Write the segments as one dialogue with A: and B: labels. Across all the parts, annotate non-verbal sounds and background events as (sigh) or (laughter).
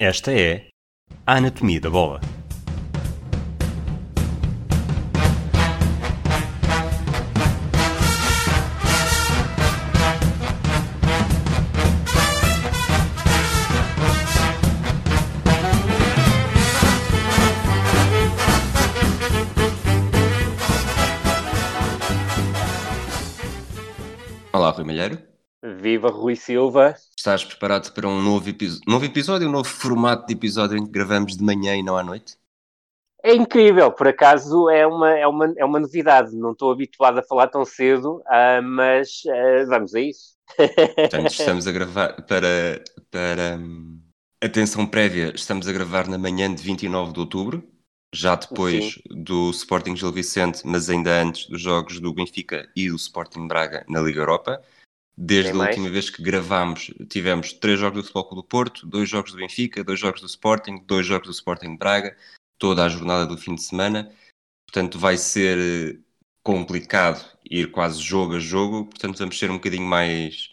A: Esta é a Anatomia da Bola.
B: Olá, Rui Malheiro.
C: Viva Rui Silva.
B: Estás preparado para um novo, novo episódio, um novo formato de episódio em que gravamos de manhã e não à noite?
C: É incrível, por acaso é uma, é uma, é uma novidade. Não estou habituado a falar tão cedo, ah, mas ah, vamos a isso.
B: Portanto, (laughs) estamos a gravar para, para hum, atenção prévia, estamos a gravar na manhã de 29 de outubro, já depois do Sporting Gil Vicente, mas ainda antes dos jogos do Benfica e do Sporting Braga na Liga Europa. Desde a
C: mais.
B: última vez que gravámos, tivemos três jogos do Futebol Clube do Porto, dois jogos do Benfica, dois jogos do Sporting, dois jogos do Sporting de Braga, toda a jornada do fim de semana. Portanto, vai ser eh, complicado ir quase jogo a jogo, portanto, vamos ser um bocadinho mais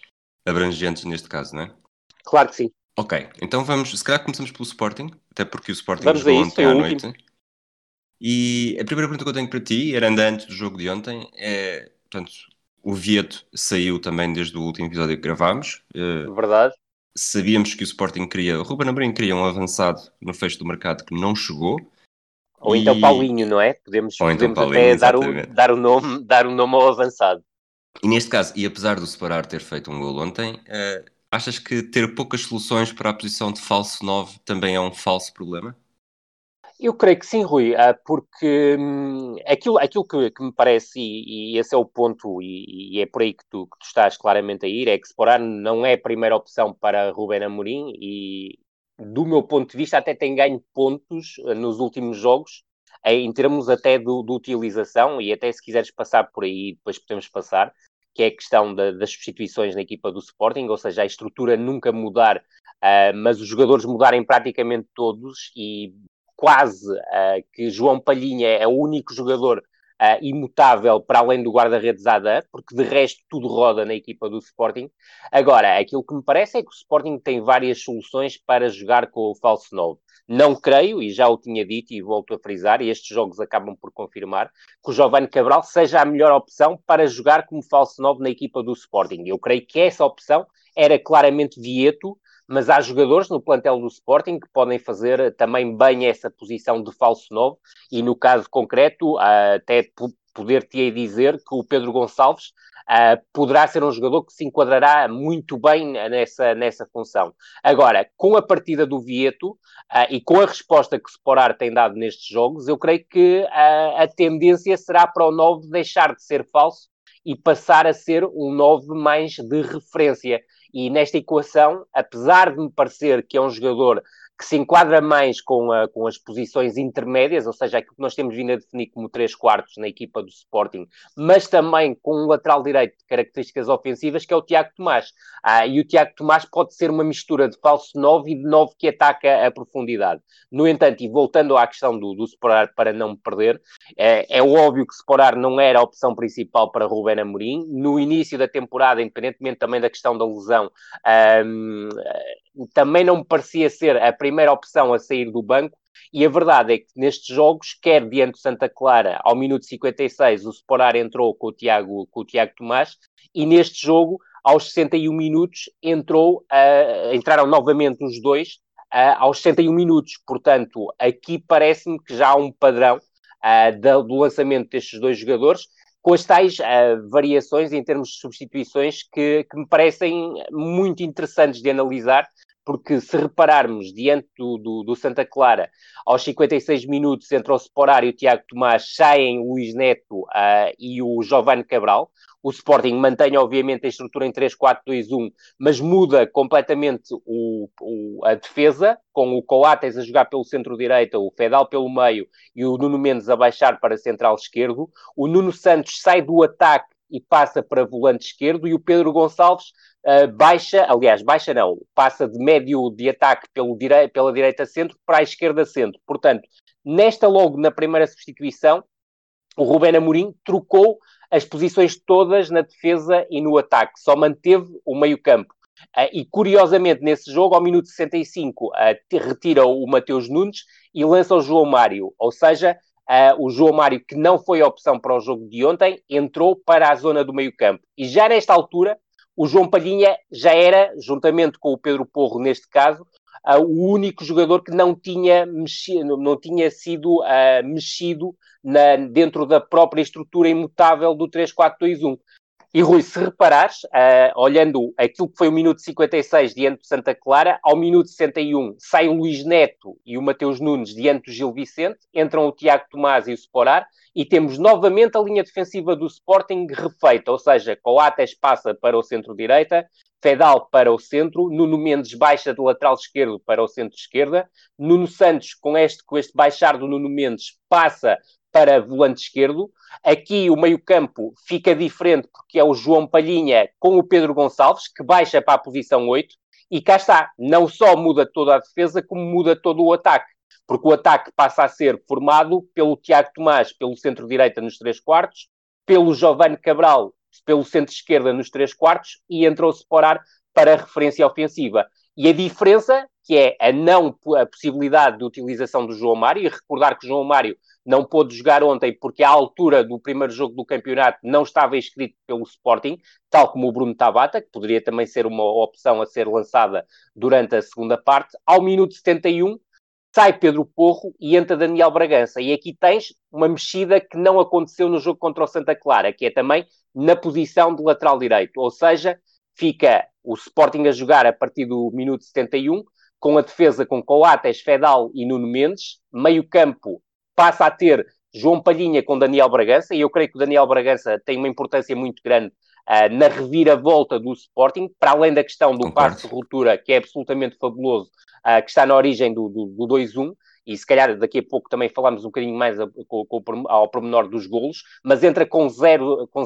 B: abrangentes neste caso, não é?
C: Claro que sim.
B: Ok, então vamos, se calhar começamos pelo Sporting, até porque o Sporting
C: Vamos
B: jogou
C: isso,
B: ontem
C: é
B: à
C: último.
B: noite. E a primeira pergunta que eu tenho para ti, era antes do jogo de ontem, é, portanto, o Vieto saiu também desde o último episódio que gravámos. Eh,
C: Verdade.
B: sabíamos que o Sporting queria, o Ruben Amorim queria um avançado no fecho do mercado que não chegou.
C: Ou
B: E-
C: então Paulinho, não é? Podemos,
B: então
C: podemos
B: Paulinho,
C: até dar o, dar, o nome, dar o nome ao avançado.
B: E neste caso, e apesar do Separar ter feito um gol ontem, eh, achas que ter poucas soluções para a posição de falso 9 também é um falso problema?
C: Eu creio que sim, Rui, ah, porque hum, aquilo, aquilo que, que me parece, e, e esse é o ponto, e, e é por aí que tu, que tu estás claramente a ir, é que Sporar não é a primeira opção para Ruben Amorim e, do meu ponto de vista, até tem ganho pontos ah, nos últimos jogos, em termos até de utilização, e até se quiseres passar por aí, depois podemos passar, que é a questão da- das substituições na equipa do Sporting, ou seja, a estrutura nunca mudar, ah, mas os jogadores mudarem praticamente todos e quase ah, que João Palhinha é o único jogador ah, imutável para além do guarda-redes Adam, porque de resto tudo roda na equipa do Sporting. Agora, aquilo que me parece é que o Sporting tem várias soluções para jogar com o falso 9. Não creio, e já o tinha dito e volto a frisar, e estes jogos acabam por confirmar, que o Giovanni Cabral seja a melhor opção para jogar como falso 9 na equipa do Sporting. Eu creio que essa opção era claramente Vieto, mas há jogadores no plantel do Sporting que podem fazer também bem essa posição de falso 9 e no caso concreto ah, até po- poder-te dizer que o Pedro Gonçalves ah, poderá ser um jogador que se enquadrará muito bem nessa, nessa função. Agora, com a partida do Vieto ah, e com a resposta que o Sporar tem dado nestes jogos, eu creio que ah, a tendência será para o 9 deixar de ser falso e passar a ser um 9 mais de referência. E nesta equação, apesar de me parecer que é um jogador que se enquadra mais com, a- com as posições intermédias, ou seja, aquilo que nós temos vindo a definir como 3 quartos na equipa do Sporting, mas também com um lateral direito de características ofensivas, que é o Tiago Tomás. Ah, e o Tiago Tomás pode ser uma mistura de falso 9 e de 9 que ataca a profundidade. No entanto, e voltando à questão do, do Sporar para não perder, é, é óbvio que Sporar não era a opção principal para Ruben Amorim. No início da temporada, independentemente também da questão da lesão, ahm, também não me parecia ser a primeira opção a sair do banco. E a verdade é que nestes jogos, quer diante do Santa Clara, ao minuto 56, o Sporar entrou com o Tiago, com o Tiago Tomás, e neste jogo, aos 61 minutos, entrou, ah, entraram novamente os dois, ah, aos 61 minutos. Portanto, aqui parece-me que já há um padrão da- do lançamento destes dois jogadores, com as tais ah, variações em termos de substituições que, que me parecem muito interessantes de analisar, porque se repararmos diante do, do, do Santa Clara, aos 56 minutos entre o Sporar e o Tiago Tomás, saem o Luís Neto ah, e o Giovanni Cabral. O Sporting mantém, obviamente, a estrutura em 3-4-2-1, mas muda completamente o, o- a defesa, com o Coates a jogar pelo centro-direita, o Fedal pelo meio e o Nuno Mendes a baixar para central esquerdo. O Nuno Santos sai do ataque e passa para volante esquerdo, e o Pedro Gonçalves uh, baixa, aliás, baixa não, passa de médio de ataque pelo direi pela direita centro para a esquerda centro. Portanto, nesta logo, na primeira substituição, o Rubén Amorim trocou as posições todas na defesa e no ataque, só manteve o meio campo. Uh, e curiosamente, nesse jogo, ao minuto 65, uh, retira o Mateus Nunes e lança o João Mário. Ou seja, uh, o João Mário, que não foi opção para o jogo de ontem, entrou para a zona do meio-campo. E já nesta altura, o João Palhinha já era, juntamente com o Pedro Porro, neste caso, uh, o único jogador que não tinha, mexido, não tinha sido uh, mexido na, dentro da própria estrutura imutável do 3-4-2-1. E Rui, se reparares, uh, olhando aquilo que foi o minuto 56 diante do Santa Clara, ao minuto 61 sai o Luís Neto e o Mateus Nunes diante do Gil Vicente, entram o Tiago Tomás e o Sporar, e temos novamente a linha defensiva do Sporting refeita, ou seja, Coates passa para o centro-direita, Fedal para o centro, Nuno Mendes baixa de lateral esquerdo para o centro-esquerda, Nuno Santos, com este, com este baixar do Nuno Mendes, passa para volante esquerdo. Aqui o meio-campo fica diferente porque é o João Palhinha com o Pedro Gonçalves, que baixa para a posição 8. E cá está, não só muda toda a defesa, como muda todo o ataque. Porque o ataque passa a ser formado pelo Tiago Tomás, pelo centro-direita nos 3 quartos, pelo Giovanni Cabral, pelo centro-esquerda nos 3 quartos, e entrou se Sporar para a referência ofensiva. E a diferença, que é a não a possibilidade de utilização do João Mário, e recordar que o João Mário não pôde jogar ontem porque à altura do primeiro jogo do campeonato não estava inscrito pelo Sporting, tal como o Bruno Tabata, que poderia também ser uma opção a ser lançada durante a segunda parte. Ao minuto 71, sai Pedro Porro e entra Daniel Bragança. E aqui tens uma mexida que não aconteceu no jogo contra o Santa Clara, que é também na posição de lateral direito. Ou seja, fica o Sporting a jogar a partir do minuto 71, com a defesa com Coates, Fedal e Nuno Mendes, meio campo passa a ter João Palhinha com Daniel Bragança, e eu creio que o Daniel Bragança tem uma importância muito grande uh, na reviravolta do Sporting, para além da questão do passo de ruptura, que é absolutamente fabuloso, uh, que está na origem do, do, do 2-1, e se calhar daqui a pouco também falamos um bocadinho mais a, com, com, ao pormenor dos golos, mas entra com 0-1 com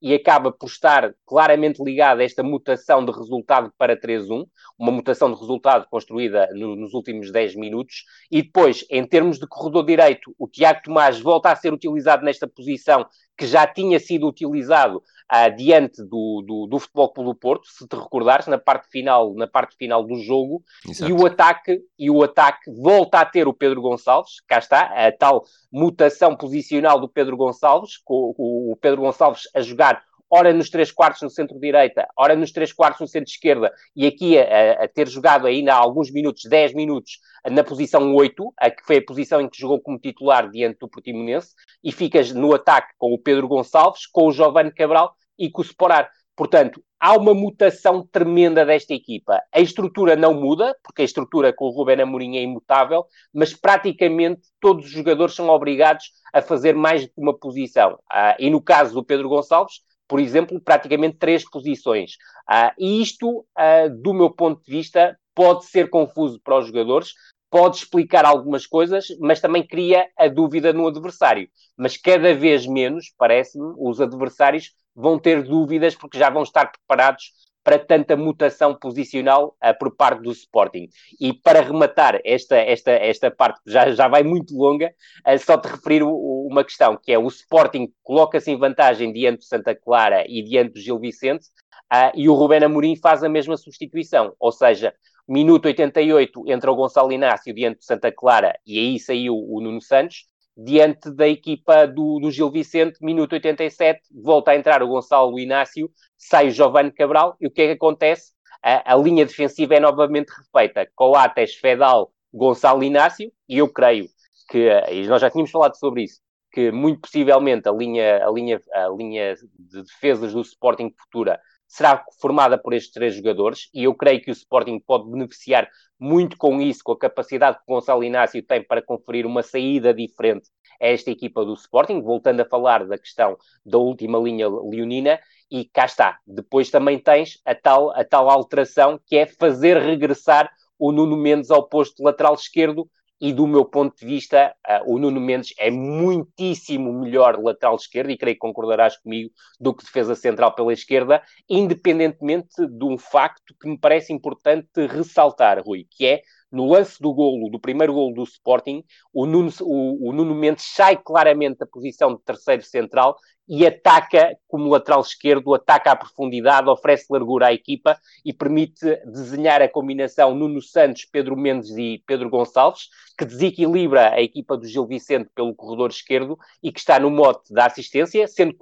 C: e acaba por estar claramente ligado a esta mutação de resultado para 3-1, uma mutação de resultado construída no, nos últimos 10 minutos, e depois, em termos de corredor direito, o Tiago Tomás volta a ser utilizado nesta posição que já tinha sido utilizado uh, diante do, do, do Futebol Clube do Porto, se te recordares, na parte final, na parte final do jogo, Exato. e o ataque e o ataque volta a ter o Pedro Gonçalves, cá está, a tal mutação posicional do Pedro Gonçalves, com, com o Pedro Gonçalves a jogar ora nos três quartos no centro-direita, ora nos três quartos no centro-esquerda, e aqui a, a, ter jogado ainda há alguns minutos, 10 minutos, na posição 8, a que foi a posição em que jogou como titular diante do Portimonense, e ficas no ataque com o Pedro Gonçalves, com o Giovanni Cabral e com o Sporar. Portanto, há uma mutação tremenda desta equipa. A estrutura não muda, porque a estrutura com o Rubén Amorim é imutável, mas praticamente todos os jogadores são obrigados a fazer mais de uma posição. Ah, e no caso do Pedro Gonçalves, por exemplo, praticamente três posições. Uh, e isto, uh, do meu ponto de vista, pode ser confuso para os jogadores, pode explicar algumas coisas, mas também cria a dúvida no adversário. Mas cada vez menos, parece-me, os adversários vão ter dúvidas porque já vão estar preparados para tanta mutação posicional uh, por parte do Sporting. E para rematar esta, esta, esta parte, já, já vai muito longa, uh, só te referir o, o, uma questão, que é o Sporting coloca-se em vantagem diante do Santa Clara e diante do Gil Vicente, uh, e o Rubén Amorim faz a mesma substituição, ou seja, minuto 88 entra o Gonçalo Inácio diante do Santa Clara e aí saiu o Nuno Santos, diante da equipa do, do Gil Vicente, minuto 87, volta a entrar o Gonçalo Inácio, sai o Giovanni Cabral, e o que é que acontece? A, a linha defensiva é novamente refeita. Coates, Fedal, Gonçalo Inácio, e eu creio que, e nós já tínhamos falado sobre isso, que muito possivelmente a linha, a linha, a linha de defesas do Sporting Futura será formada por estes três jogadores e eu creio que o Sporting pode beneficiar muito com isso, com a capacidade que o Gonçalo Inácio tem para conferir uma saída diferente a esta equipa do Sporting, voltando a falar da questão da última linha leonina, e cá está. Depois também tens a tal, a tal alteração que é fazer regressar o Nuno Mendes ao posto lateral esquerdo, e do meu ponto de vista, uh, o Nuno Mendes é muitíssimo melhor lateral esquerdo, e creio que concordarás comigo, do que defesa central pela esquerda, independentemente de um facto que me parece importante ressaltar, Rui, que é no lance do golo, do primeiro golo do Sporting, o Nuno, o, o Nuno Mendes sai claramente da posição de terceiro central e ataca como lateral esquerdo, ataca à profundidade, oferece largura à equipa e permite desenhar a combinação Nuno Santos, Pedro Mendes e Pedro Gonçalves, que desequilibra a equipa do Gil Vicente pelo corredor esquerdo e que está no mote da assistência, sendo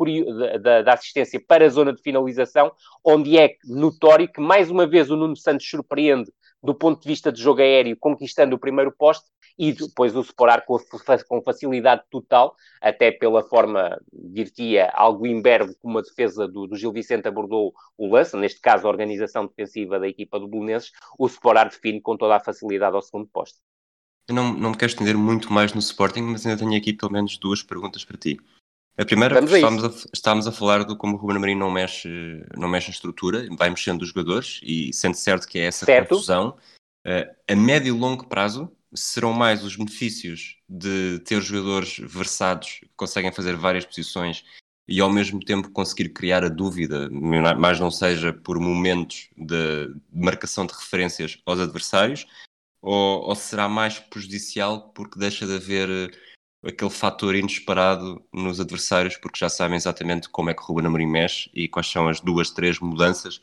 C: da, da assistência para a zona de finalização, onde é notório que mais uma vez o Nuno Santos surpreende do ponto de vista de jogo aéreo, conquistando o primeiro poste, e depois o separar com, com facilidade total, até pela forma, diria, algo imberbe como a defesa do, do, Gil Vicente abordou o lance, neste caso a organização defensiva da equipa do Belenenses, o separar define com toda a facilidade ao segundo posto.
B: Eu não, não me quero estender muito mais no Sporting, mas ainda tenho aqui pelo menos duas perguntas para ti. A primeira, estamos a, estamos a falar do como o Ruben Amorim não mexe, não mexe a estrutura, vai mexendo os jogadores, e sendo certo que é essa certo. confusão, uh, a médio e longo prazo, serão mais os benefícios de ter jogadores versados que conseguem fazer várias posições e ao mesmo tempo conseguir criar a dúvida, mais não seja por momentos de marcação de referências aos adversários, ou, ou será mais prejudicial porque deixa de haver eh, aquele fator inesperado nos adversários, porque já sabem exatamente como é que o Ruben Amorim mexe e quais são as duas, três mudanças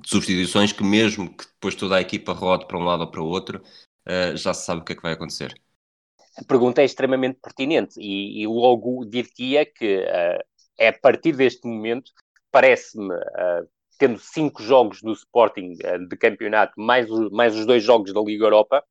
B: de substituições que mesmo que depois toda a equipa rode para um lado ou para o outro, uh, já se sabe o que é que vai acontecer.
C: A pergunta é extremamente pertinente e, e logo dir-te-ia que uh, é a partir deste momento, parece-me, uh, tendo cinco jogos do Sporting de campeonato, mais, mais os dois jogos da Liga Europa,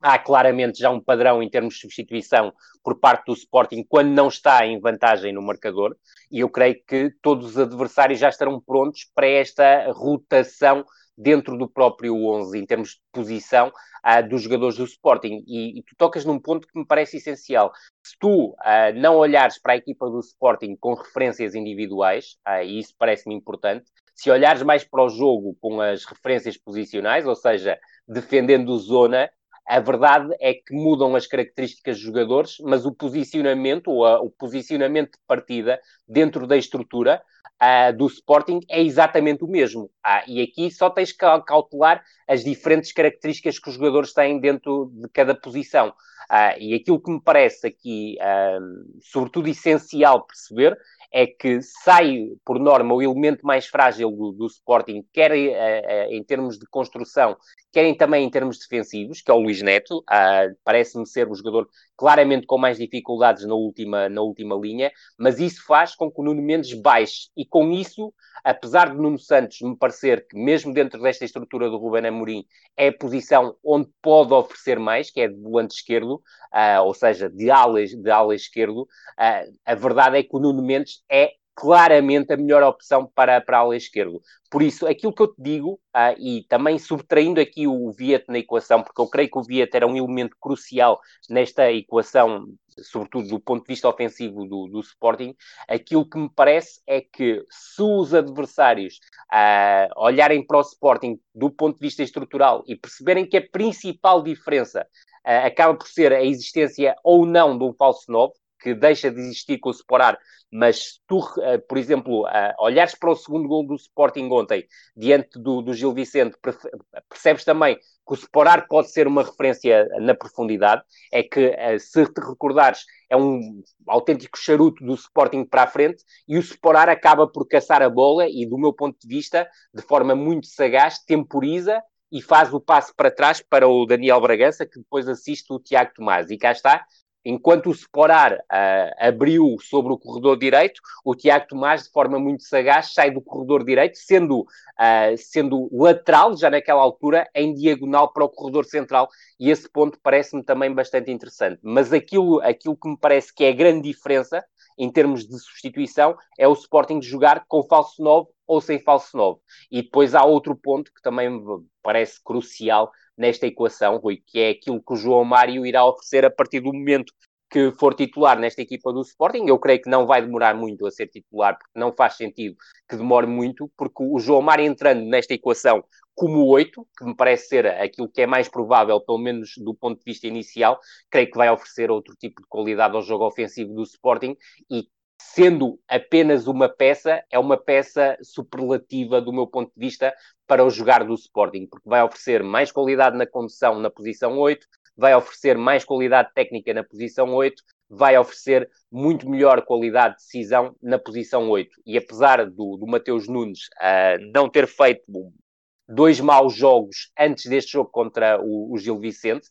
C: há claramente já um padrão em termos de substituição por parte do Sporting quando não está em vantagem no marcador, e eu creio que todos os adversários já estarão prontos para esta rotação dentro do próprio 11, em termos de posição uh, dos jogadores do Sporting. E, e, tu tocas num ponto que me parece essencial. Se tu uh, não olhares para a equipa do Sporting com referências individuais, uh, e isso parece-me importante, se olhares mais para o jogo com as referências posicionais, ou seja, defendendo zona, a verdade é que mudam as características dos jogadores, mas o posicionamento, ou a, o posicionamento de partida dentro da estrutura uh, do Sporting é exatamente o mesmo. Uh, e aqui só tens que cautelar as diferentes características que os jogadores têm dentro de cada posição. Uh, e aquilo que me parece aqui, sobretudo essencial perceber, é que sai, por norma, o elemento mais frágil do, do Sporting, quer uh, em termos de construção, quer também em termos defensivos, que é o Luís Neto. Uh, Parece-me ser o jogador claramente com mais dificuldades na última, na última linha, mas isso faz com que o Nuno Mendes baixe. E com isso, apesar de Nuno Santos me parecer que, mesmo dentro desta estrutura do Ruben Amorim, é a posição onde pode oferecer mais, que é de volante esquerdo, uh, ou seja, de ala, de ala esquerdo, uh, a verdade é que o Nuno Mendes é claramente a melhor opção para, para a ala esquerdo. Por isso, aquilo que eu te digo, uh, e também subtraindo aqui o Viet na equação, porque eu creio que o Viet era um elemento crucial nesta equação, sobretudo do ponto de vista ofensivo do, do Sporting, aquilo que me parece é que se os adversários uh, olharem para o Sporting do ponto de vista estrutural e perceberem que a principal diferença uh, acaba por ser a existência ou não de um falso 9, que deixa de existir com o Sporar, mas se tu, uh, por exemplo, uh, olhares para o segundo gol do Sporting ontem, diante do, do Gil Vicente, percebes também que o Sporar pode ser uma referência na profundidade, é que, uh, se te recordares, é um autêntico charuto do Sporting para a frente, e o Sporar acaba por caçar a bola e, do meu ponto de vista, de forma muito sagaz, temporiza e faz o passo para trás para o Daniel Bragança, que depois assiste o Tiago Tomás. E cá está, Enquanto o Sporar uh, abriu sobre o corredor direito, o Tiago Tomás, de forma muito sagaz, sai do corredor direito, sendo, uh, sendo lateral, já naquela altura, em diagonal para o corredor central, e esse ponto parece-me também bastante interessante. Mas aquilo, aquilo que me parece que é a grande diferença, em termos de substituição, é o Sporting jogar com falso 9 ou sem falso 9. E depois há outro ponto que também parece crucial nesta equação, Rui, que é aquilo que o João Mário irá oferecer a partir do momento que for titular nesta equipa do Sporting. Eu creio que não vai demorar muito a ser titular, porque não faz sentido que demore muito, porque o João Mário entrando nesta equação como 8, que me parece ser aquilo que é mais provável, pelo menos do ponto de vista inicial, creio que vai oferecer outro tipo de qualidade ao jogo ofensivo do Sporting e sendo apenas uma peça, é uma peça superlativa do meu ponto de vista para o jogar do Sporting, porque vai oferecer mais qualidade na condução na posição 8, vai oferecer mais qualidade técnica na posição 8, vai oferecer muito melhor qualidade de decisão na posição 8. E apesar do, do Mateus Nunes uh, não ter feito dois maus jogos antes deste jogo contra o, o Gil Vicente,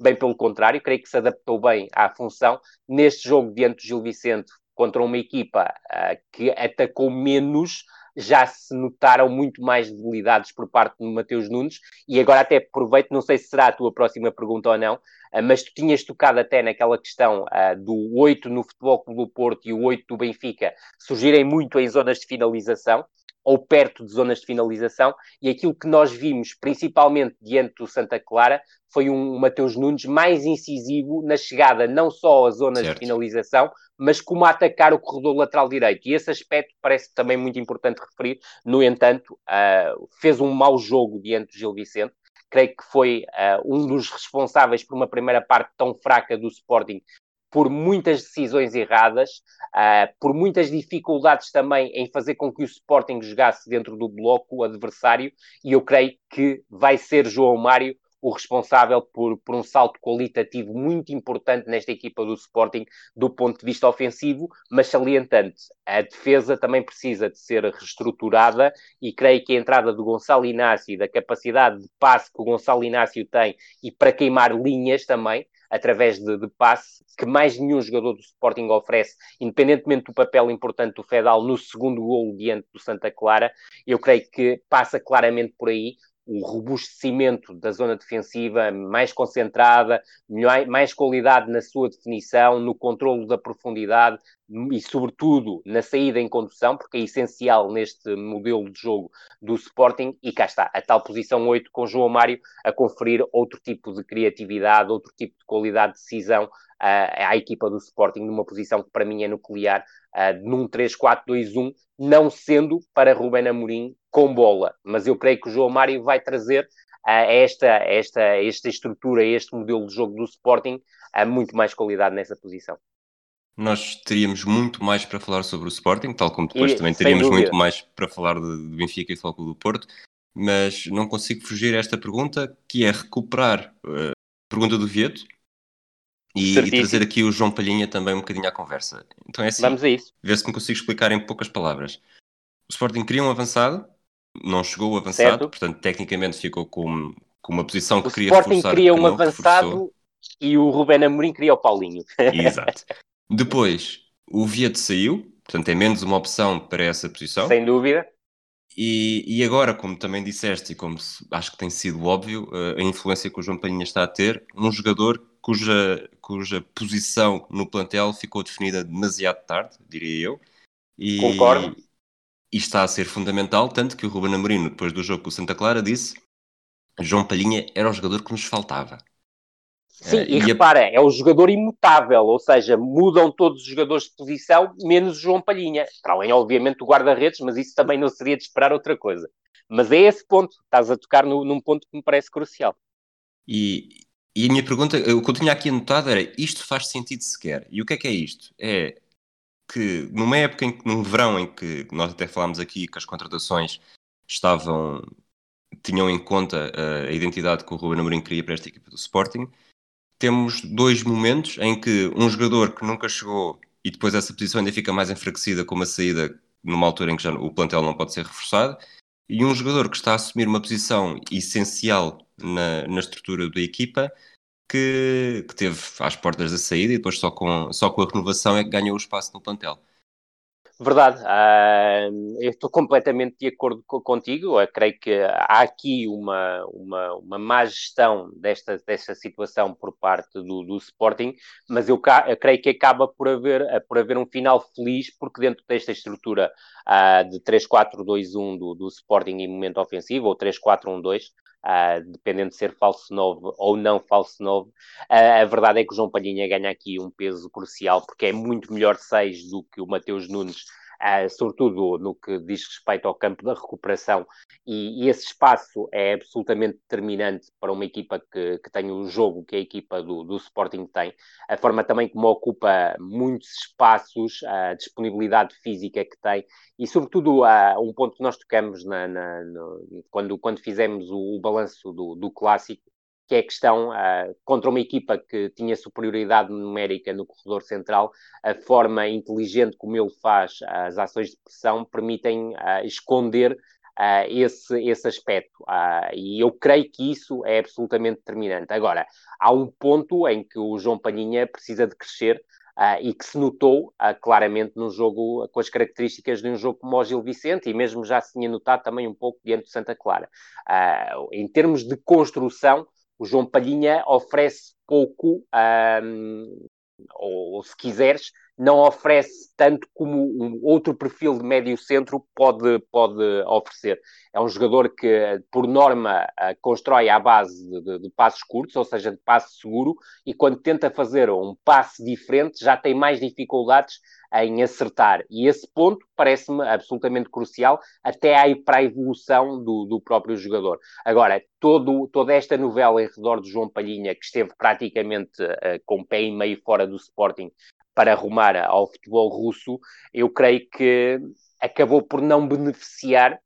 C: bem pelo contrário, creio que se adaptou bem à função. Neste jogo diante do Gil Vicente, contra uma equipa uh, que atacou menos, já se notaram muito mais debilidades por parte do Mateus Nunes, e agora até aproveito, não sei se será a tua próxima pergunta ou não, ah, mas tu tinhas tocado até naquela questão uh, do 8 no Futebol Clube do Porto e o 8 do Benfica surgirem muito em zonas de finalização, ou perto de zonas de finalização, e aquilo que nós vimos, principalmente diante do Santa Clara, foi um Mateus Nunes mais incisivo na chegada não só às zonas certo. de finalização, mas como a atacar o corredor lateral direito. E esse aspecto parece também muito importante referir. No entanto, uh, fez um mau jogo diante do Gil Vicente. Creio que foi uh, um dos responsáveis por uma primeira parte tão fraca do Sporting, por muitas decisões erradas, uh, por muitas dificuldades também em fazer com que o Sporting jogasse dentro do bloco adversário, e eu creio que vai ser João Mário o responsável por, por um salto qualitativo muito importante nesta equipa do Sporting do ponto de vista ofensivo, mas salientante, a defesa também precisa de ser reestruturada e creio que a entrada do Gonçalo Inácio, da capacidade de passe que o Gonçalo Inácio tem e para queimar linhas também, através de, de passe, que mais nenhum jogador do Sporting oferece, independentemente do papel importante do Fedal no segundo gol diante do Santa Clara, eu creio que passa claramente por aí o robustecimento da zona defensiva mais concentrada, mais qualidade na sua definição, no controlo da profundidade e, sobretudo, na saída em condução, porque é essencial neste modelo de jogo do Sporting. E cá está, a tal posição 8 com João Mário a conferir outro tipo de criatividade, outro tipo de qualidade de decisão uh, à equipa do Sporting, numa posição que para mim é nuclear, uh, num 3-4-2-1, não sendo para Ruben Amorim com bola. Mas eu creio que o João Mário vai trazer uh, esta, esta, esta estrutura, este modelo de jogo do Sporting, a muito mais qualidade nessa posição.
B: Nós teríamos muito mais para falar sobre o Sporting, tal como depois e, também teríamos muito mais para falar de, de Benfica e Foco do Porto, mas não consigo fugir a esta pergunta, que é recuperar uh, a pergunta do Vieto, e, e, trazer aqui o João Palhinha também um bocadinho à conversa. Então é assim,
C: Vamos a isso.
B: ver se me consigo explicar em poucas palavras. O Sporting queria um avançado, não chegou o avançado, certo. portanto tecnicamente ficou com, com uma posição que o queria
C: Sporting
B: reforçar.
C: O Sporting queria um avançado reforçou. e o Rubén Amorim queria o Paulinho.
B: Exato. (laughs) Depois, o Vieto saiu, portanto é menos uma opção para essa posição.
C: Sem dúvida.
B: E, e agora, como também disseste, e como acho que tem sido óbvio, eh, a influência que o João Palhinha está a ter, um jogador cuja, cuja posição no plantel ficou definida demasiado tarde, diria eu.
C: E, Concordo.
B: E está a ser fundamental, tanto que o Ruben Amorim, depois do jogo com o Santa Clara, disse João Palhinha era o jogador que nos faltava.
C: Sim, uh, e, e repara, a... é o jogador imutável, ou seja, mudam todos os jogadores de posição, menos o João Palhinha. Para além, obviamente, do guarda-redes, mas isso também não seria de esperar outra coisa. Mas é esse ponto, estás a tocar no, num ponto que me parece crucial.
B: E, e a minha pergunta, o que eu tinha aqui anotado era: isto faz sentido sequer? E o que é que é isto? É que numa época, em, num verão em que nós até falámos aqui que as contratações estavam, tinham em conta a identidade que o Ruben Amorim queria para esta equipa do Sporting, temos dois momentos em que um jogador que nunca chegou e depois essa posição ainda fica mais enfraquecida com uma saída numa altura em que já o plantel não pode ser reforçado, e um jogador que está a assumir uma posição essencial na, na estrutura da equipa que, que, teve às portas da saída e depois só com, só com a renovação é que ganhou o espaço no plantel.
C: Verdade, uh, eu estou completamente de acordo contigo. Eu creio que há aqui uma, uma, uma má gestão desta, desta situação por parte do, do Sporting, mas eu, eu, creio que acaba por haver, por haver um final feliz, porque dentro desta estrutura uh, de 3-4-2-1 do, do Sporting em momento ofensivo, ou 3-4-1-2, Uh, dependendo de ser falso novo ou não falso novo, uh, a verdade é que o João Palhinha ganha aqui um peso crucial, porque é muito melhor 6 do que o Mateus Nunes sobretudo no que diz respeito ao campo da recuperação, e, e, esse espaço é absolutamente determinante para uma equipa que, que tem o jogo que a equipa do, do Sporting tem, a forma também como ocupa muitos espaços, a disponibilidade física que tem, e sobretudo um ponto que nós tocamos na, na, no, quando, quando fizemos o, o balanço do, do clássico, que é a questão uh, contra uma equipa que tinha superioridade numérica no corredor central, a forma inteligente como ele faz as ações de pressão permitem uh, esconder uh, esse, esse aspecto. e eu creio que isso é absolutamente determinante. Agora, há um ponto em que o João Palhinha precisa de crescer. Uh, e que se notou uh, claramente no jogo, uh, com as características de um jogo como o Gil Vicente, e mesmo já se tinha notado também um pouco diante do Santa Clara. em termos de construção, o João Palhinha oferece pouco, um, ou, ou, se quiseres, não oferece tanto como um outro perfil de médio centro pode, pode oferecer. É um jogador que, por norma, uh, constrói à base de, de, passos curtos, ou seja, de passe seguro, e quando tenta fazer um passe diferente já tem mais dificuldades em acertar. E esse ponto parece-me absolutamente crucial, até aí para a evolução do, do próprio jogador. Agora, todo, toda esta novela em redor de João Palhinha, que esteve praticamente uh, com o pé e meio fora do Sporting para arrumar ao futebol russo, eu creio que acabou por não beneficiar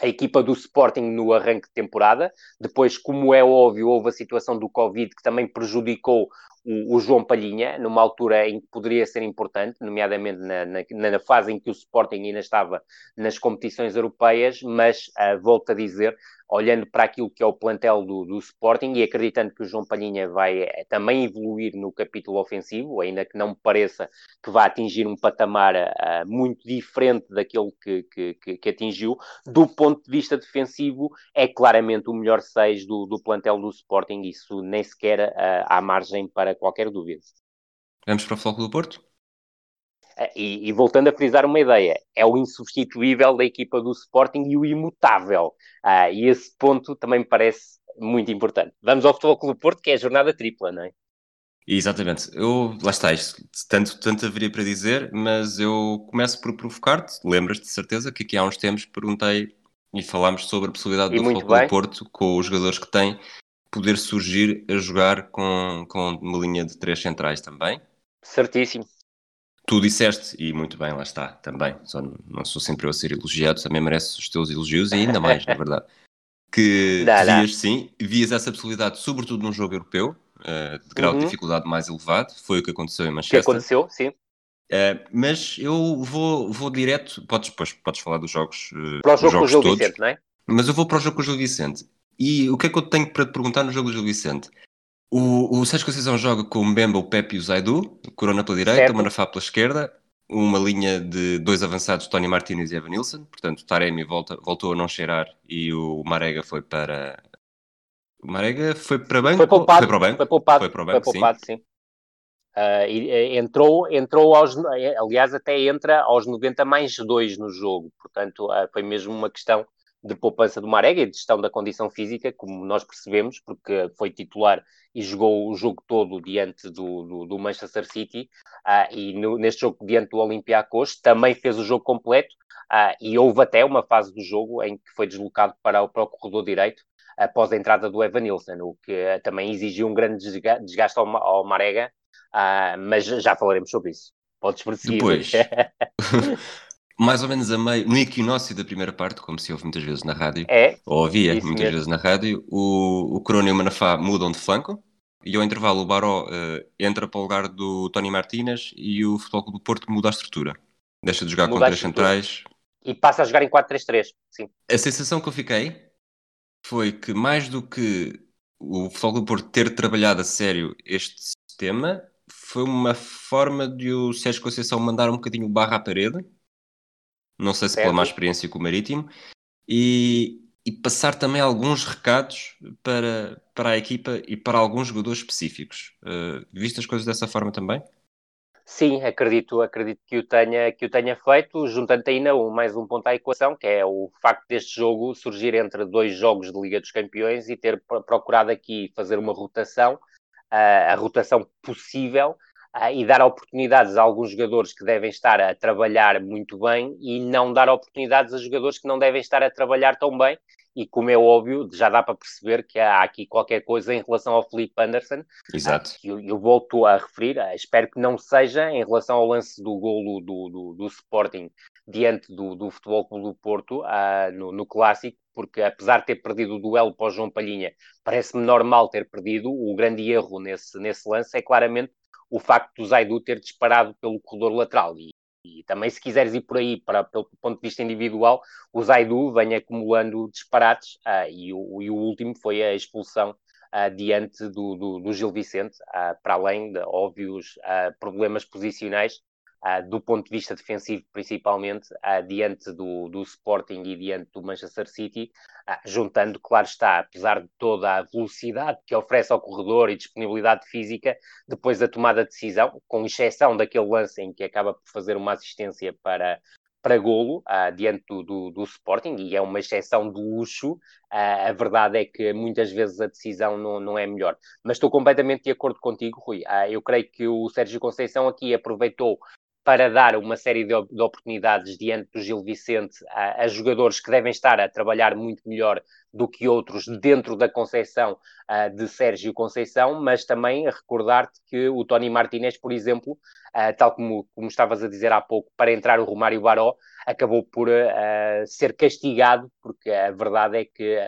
C: a equipa do Sporting no arranque de temporada. Depois, como é óbvio, houve a situação do Covid que também prejudicou o, o, João Palhinha, numa altura em que poderia ser importante, nomeadamente na, na, na, fase em que o Sporting ainda estava nas competições europeias, mas uh, volto a dizer, olhando para aquilo que é o plantel do, do Sporting e acreditando que o João Palhinha vai eh, também evoluir no capítulo ofensivo, ainda que não me pareça que vá atingir um patamar uh, muito diferente daquele que, que, que, que, atingiu, do ponto de vista defensivo, é claramente o melhor 6 do, do plantel do Sporting, isso nem sequer uh, há margem para qualquer dúvida.
B: Vamos para o Foco do Porto?
C: Eh, e, e, voltando a frisar uma ideia, é o insubstituível da equipa do Sporting e o imutável. Uh, e esse ponto também me parece muito importante. Vamos ao Futebol Clube Porto, que é a jornada tripla, não é?
B: Exatamente. Eu, lá está, isto, tanto, tanto haveria para dizer, mas eu começo por provocar-te. Lembras-te de certeza que aqui há uns tempos perguntei e falámos sobre a possibilidade e do Futebol Clube Porto, com os jogadores que tem, poder surgir a jogar com, com uma linha de três centrais também.
C: Certíssimo.
B: Tu disseste, e muito bem, lá está, também, só não sou sempre eu a ser elogiado, também mereces os teus elogios e ainda mais, na verdade. Que (laughs) dá, vias dá. sim, vias essa possibilidade, sobretudo num jogo europeu, uh, de grau uhum. de dificuldade mais elevado, foi o que aconteceu em Manchester.
C: Que aconteceu, sim.
B: Uh, mas eu vou, vou direto, podes, depois podes falar dos jogos, uh,
C: para o jogo com o Gil todos, Vicente, não é?
B: Mas eu vou para o jogo com o Gil Vicente. E o que é que eu tenho para te perguntar no jogo do Gil Vicente? O, o Sérgio Conceição joga com o Mbemba, o Pepe e o Zaidu, Corona pela direita, certo. o Manafá pela esquerda, uma linha de dois avançados, Tony Martínez e Evan Nilsson, portanto o Taremi volta, voltou a não cheirar e o Marega foi para... O Marega foi para banco?
C: Foi poupado,
B: foi para o banco?
C: Foi poupado, foi para o banco, foi poupado, sim. sim. Uh, e, entrou, entrou aos, aliás, até entra aos 90 mais 2 no jogo, portanto, uh, foi mesmo uma questão de poupança do Marega e de gestão da condição física, como nós percebemos, porque foi titular e jogou o jogo todo diante do, do, do Manchester City uh, e no, neste jogo diante do Olympiacos também fez o jogo completo uh, e houve até uma fase do jogo em que foi deslocado para o, para o corredor direito após a entrada do Evanilson, o que uh, também exigiu um grande desgaste ao, ao Marega, mas já falaremos sobre isso. Podes prosseguir.
B: Depois, (laughs) mais ou menos a meio, no equinócio da primeira parte, como se ouve muitas vezes na rádio,
C: é,
B: ou havia muitas mesmo. vezes na rádio, o, o Corona e o Manafá mudam de flanco, e ao intervalo o Baró uh, entra para o lugar do Tony Martínez e o Futebol Clube do Porto muda a estrutura. Deixa de jogar muda com três centrais.
C: E passa a jogar em 4-3-3, sim.
B: A sensação que eu fiquei foi que mais do que o Futebol Clube do Porto ter trabalhado a sério este sistema, foi uma forma de o Sérgio Conceição mandar um bocadinho barra à parede não sei se certo. pela má experiência com o Marítimo, e, e, passar também alguns recados para, para a equipa e para alguns jogadores específicos. Uh, viste as coisas dessa forma também?
C: Sim, acredito, acredito que o tenha, que o tenha feito, juntando ainda um, mais um ponto à equação, que é o facto deste jogo surgir entre dois jogos de Liga dos Campeões e ter procurado aqui fazer uma rotação, uh, a rotação possível, e dar oportunidades a alguns jogadores que devem estar a trabalhar muito bem e não dar oportunidades a jogadores que não devem estar a trabalhar tão bem. E como é óbvio, já dá para perceber que há aqui qualquer coisa em relação ao Felipe Anderson.
B: Exato.
C: Uh, eu, eu, volto a referir, uh, espero que não seja em relação ao lance do golo do, do, do Sporting diante do, do Futebol Clube do Porto no, no Clássico, porque apesar de ter perdido o duelo para o João Palhinha, parece-me normal ter perdido. O grande erro nesse, nesse lance é claramente o facto do Zaidu ter disparado pelo corredor lateral. E, e também, se quiseres ir por aí, para, pelo ponto de vista individual, o Zaidu vem acumulando disparates uh, e, o, e, o, último foi a expulsão uh, diante do, do, do Gil Vicente, uh, para além de óbvios problemas posicionais do ponto de vista defensivo, principalmente, uh, diante do, do Sporting e diante do Manchester City, uh, juntando, claro está, apesar de toda a velocidade que oferece ao corredor e disponibilidade física, depois da tomada de decisão, com exceção daquele lance em que acaba por fazer uma assistência para, para golo uh, diante do, do, do, Sporting e é uma exceção de luxo. Uh, a verdade é que muitas vezes a decisão não, não é melhor. Mas estou completamente de acordo contigo, Rui. Uh, eu creio que o Sérgio Conceição aqui aproveitou para dar uma série de, de oportunidades diante do Gil Vicente a, a, jogadores que devem estar a trabalhar muito melhor do que outros dentro da concepção uh, de Sérgio Conceição, mas também recordar-te que o Tony Martinez, por exemplo, tal como, como estavas a dizer há pouco, para entrar o Romário Baró, acabou por ser castigado, porque a verdade é que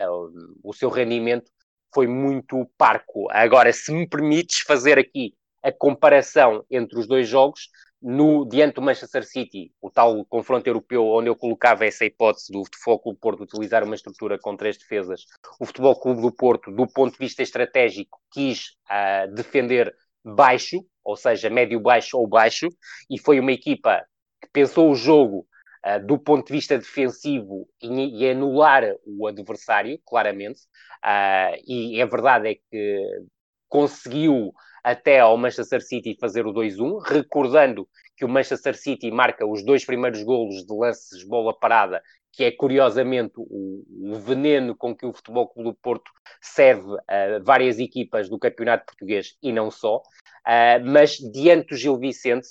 C: o seu rendimento foi muito parco. Agora, se me permites fazer aqui a comparação entre os dois jogos, no, diante do Manchester City, o tal confronto europeu, onde eu colocava essa hipótese do Futebol Clube Porto utilizar uma estrutura com três defesas, o Futebol Clube do Porto, do ponto de vista estratégico, quis uh, defender baixo, ou seja, médio-baixo ou baixo, e foi uma equipa que pensou o jogo uh, do ponto de vista defensivo e, e anular o adversário, claramente, uh, e a verdade é que conseguiu até ao Manchester City fazer o 2-1, recordando que o Manchester City marca os dois primeiros golos de lances bola parada, que é curiosamente o, o veneno com que o Futebol Clube do Porto serve a várias equipas do campeonato português e não só. Uh, mas diante do Gil Vicente,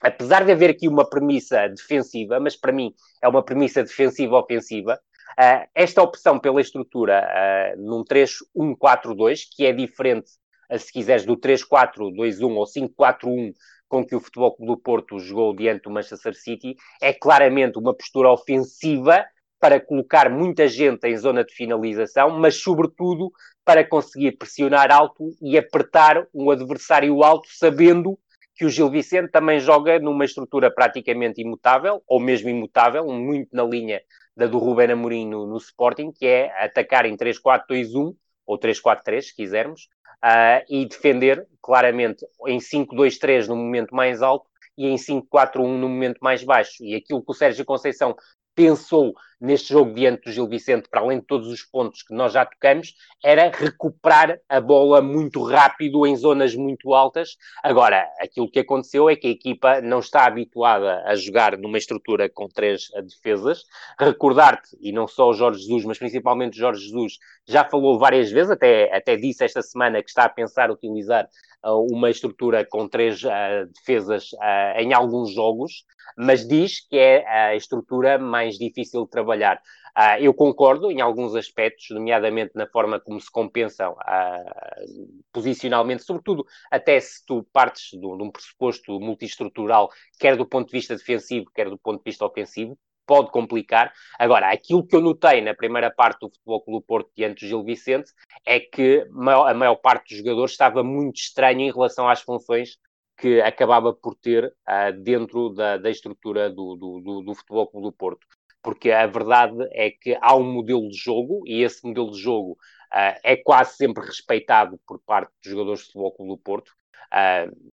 C: apesar de haver aqui uma premissa defensiva, mas para mim é uma premissa defensiva-ofensiva, uh, esta opção pela estrutura uh, num 3-1-4-2, que é diferente se quiseres, do 3-4-2-1 ou 5-4-1 com que o Futebol Clube do Porto jogou diante do Manchester City, é claramente uma postura ofensiva para colocar muita gente em zona de finalização, mas sobretudo para conseguir pressionar alto e apertar um adversário alto, sabendo que o Gil Vicente também joga numa estrutura praticamente imutável, ou mesmo imutável, muito na linha da do Ruben Amorim no, no Sporting, que é atacar em 3-4-2-1, ou 3-4-3, se quisermos, uh, e defender claramente em 5-2-3 no momento mais alto e em 5-4-1 no momento mais baixo. E aquilo que o Sérgio Conceição pensou neste jogo diante do Gil Vicente, para além de todos os pontos que nós já tocamos, era recuperar a bola muito rápido em zonas muito altas. Agora, aquilo que aconteceu é que a equipa não está habituada a jogar numa estrutura com três defesas. Recordar-te, e não só o Jorge Jesus, mas principalmente o Jorge Jesus, já falou várias vezes, até, até disse esta semana que está a pensar utilizar uh, uma estrutura com três uh, defesas uh, em alguns jogos, mas diz que é a estrutura mais difícil de trabalhar trabalhar. Uh, eu concordo em alguns aspectos, nomeadamente na forma como se compensam uh, posicionalmente, sobretudo até se tu partes de um pressuposto multiestrutural, quer do ponto de vista defensivo, quer do ponto de vista ofensivo, pode complicar. Agora, aquilo que eu notei na primeira parte do Futebol Clube Porto diante do Gil Vicente é que a maior parte dos jogadores estava muito estranho em relação às funções que acabava por ter uh, dentro da, da estrutura do, do, do, do Futebol Clube do Porto porque a verdade é que há um modelo de jogo e esse modelo de jogo uh, é quase sempre respeitado por parte dos jogadores de futebol Clube do Porto. Uh,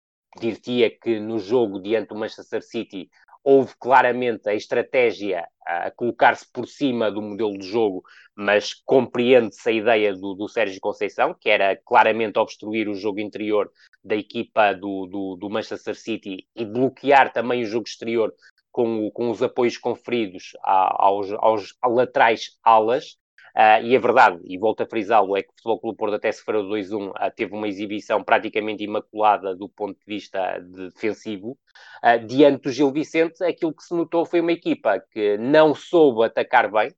C: que no jogo diante do Manchester City houve claramente a estratégia a colocar-se por cima do modelo de jogo, mas compreende-se a ideia do, do, Sérgio Conceição, que era claramente obstruir o jogo interior da equipa do, do, do Manchester City e bloquear também o jogo exterior com, com os apoios conferidos aos, aos laterais alas, Uh, e a verdade, e volto a frisá-lo, é que o Futebol Clube Porto até se farou 2-1, uh, teve uma exibição praticamente imaculada do ponto de vista defensivo. Uh, diante do Gil Vicente, aquilo que se notou foi uma equipa que não soube atacar bem,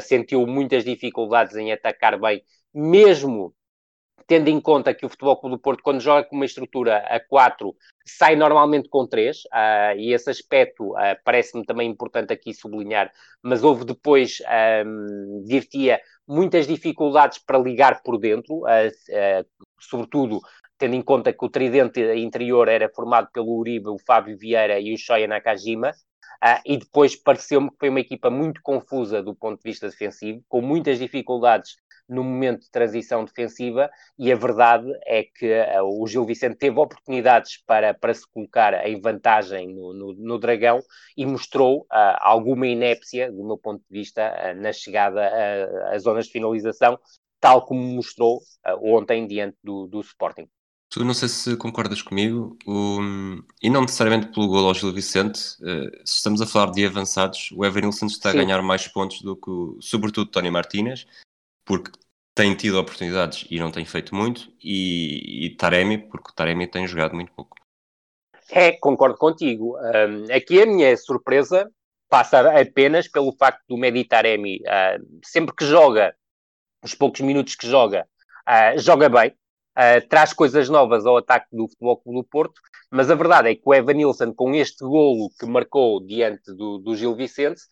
C: sentiu muitas dificuldades em atacar bem, mesmo tendo em conta que o Futebol Clube do Porto, quando joga com uma estrutura a 4, sai normalmente com 3, uh, e esse aspecto uh, parece-me também importante aqui sublinhar, mas houve depois, um, dir muitas dificuldades para ligar por dentro, uh, sobretudo tendo em conta que o tridente interior era formado pelo Uribe, o Fábio Vieira e o Shoya Nakajima, Uh, e depois pareceu-me que foi uma equipa muito confusa do ponto de vista defensivo, com muitas dificuldades no momento de transição defensiva, e a verdade é que uh, o Gil Vicente teve oportunidades para, para se colocar em vantagem no, no, no Dragão e mostrou uh, alguma inépcia, do meu ponto de vista, uh, na chegada às zonas de finalização, tal como mostrou ontem diante do, do Sporting.
B: Tu não sei se concordas comigo, e não necessariamente pelo gol ao Gil Vicente, se estamos a falar de avançados, o Evanilson está Sim. a ganhar mais pontos do que, sobretudo, Tony Martínez, porque tem tido oportunidades e não tem feito muito, e, e Taremi, porque o Taremi tem jogado muito pouco.
C: É, concordo contigo. Um, aqui a minha surpresa passa apenas pelo facto do Medi Taremi, uh, sempre que joga, os poucos minutos que joga, uh, joga bem, uh, traz coisas novas ao ataque do Futebol Clube do Porto, mas a verdade é que o Evan Nilsson, com este golo que marcou diante do, do Gil Vicente,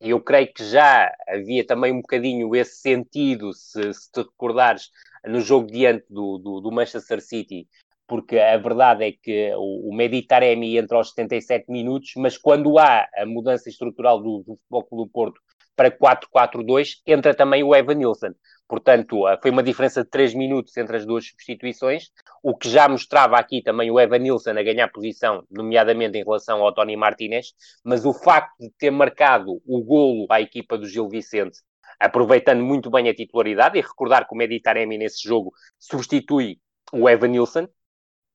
C: e eu creio que já havia também um bocadinho esse sentido, se, se te recordares, no jogo diante do, do, do, Manchester City, porque a verdade é que o, o Meditaremi entra aos 77 minutos, mas quando há a mudança estrutural do, do Futebol Clube do Porto para 4-4-2, entra também o Evan Nilsson. Portanto, ah, foi uma diferença de 3 minutos entre as duas substituições, o que já mostrava aqui também o Evan Nilsson a ganhar posição, nomeadamente em relação ao Tony Martinez, mas o facto de ter marcado o golo à equipa do Gil Vicente, aproveitando muito bem a titularidade, e recordar que o Meditaremi nesse jogo substitui o Evan Nilsson,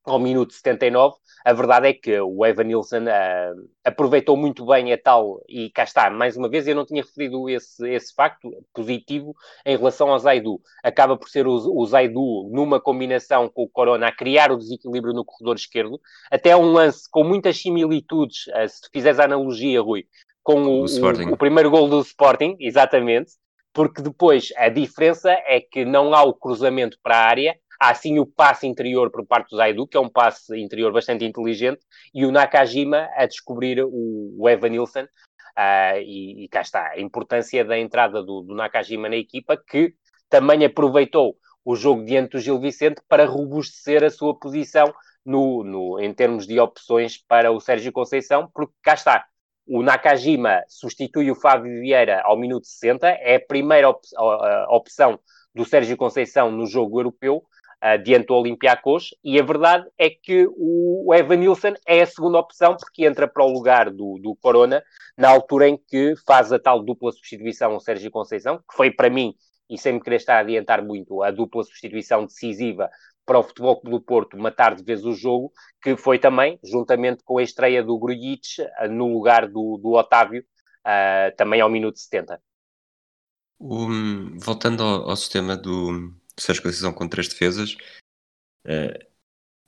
C: ao minuto 79, a verdade é que o Evan Nilsson uh, aproveitou muito bem a tal, e cá está, mais uma vez, eu não tinha referido esse, esse facto positivo em relação ao Zaidu. Acaba por ser o, o Zaidu, numa combinação com o Corona, a criar o desequilíbrio no corredor esquerdo, até um lance com muitas similitudes, uh, se fizeres a analogia, Rui, com o, o, o primeiro gol do Sporting, exatamente, porque depois a diferença é que não há o cruzamento para a área, Há sim o passe interior por parte do Zaidu, que é um passe interior bastante inteligente, e o Nakajima a descobrir o, o Evan Nilsson. Uh, e, e, cá está a importância da entrada do, do Nakajima na equipa, que também aproveitou o jogo diante do Gil Vicente para robustecer a sua posição no, no, em termos de opções para o Sérgio Conceição, porque cá está. O Nakajima substitui o Fábio Vieira ao minuto 60, é a primeira op opção do Sérgio Conceição no jogo europeu, uh, diante do Olympiacos, e a verdade é que o Evan Nilsson é a segunda opção, porque entra para o lugar do, do Corona, na altura em que faz a tal dupla substituição o Sérgio Conceição, que foi para mim, e sem me querer estar a adiantar muito, a dupla substituição decisiva para o Futebol Clube do Porto matar de vez o jogo, que foi também, juntamente com a estreia do Grujic, no lugar do, do Otávio, uh, também ao minuto 70.
B: Um, voltando ao, ao, sistema do, Sérgio Conceição com três defesas. Uh,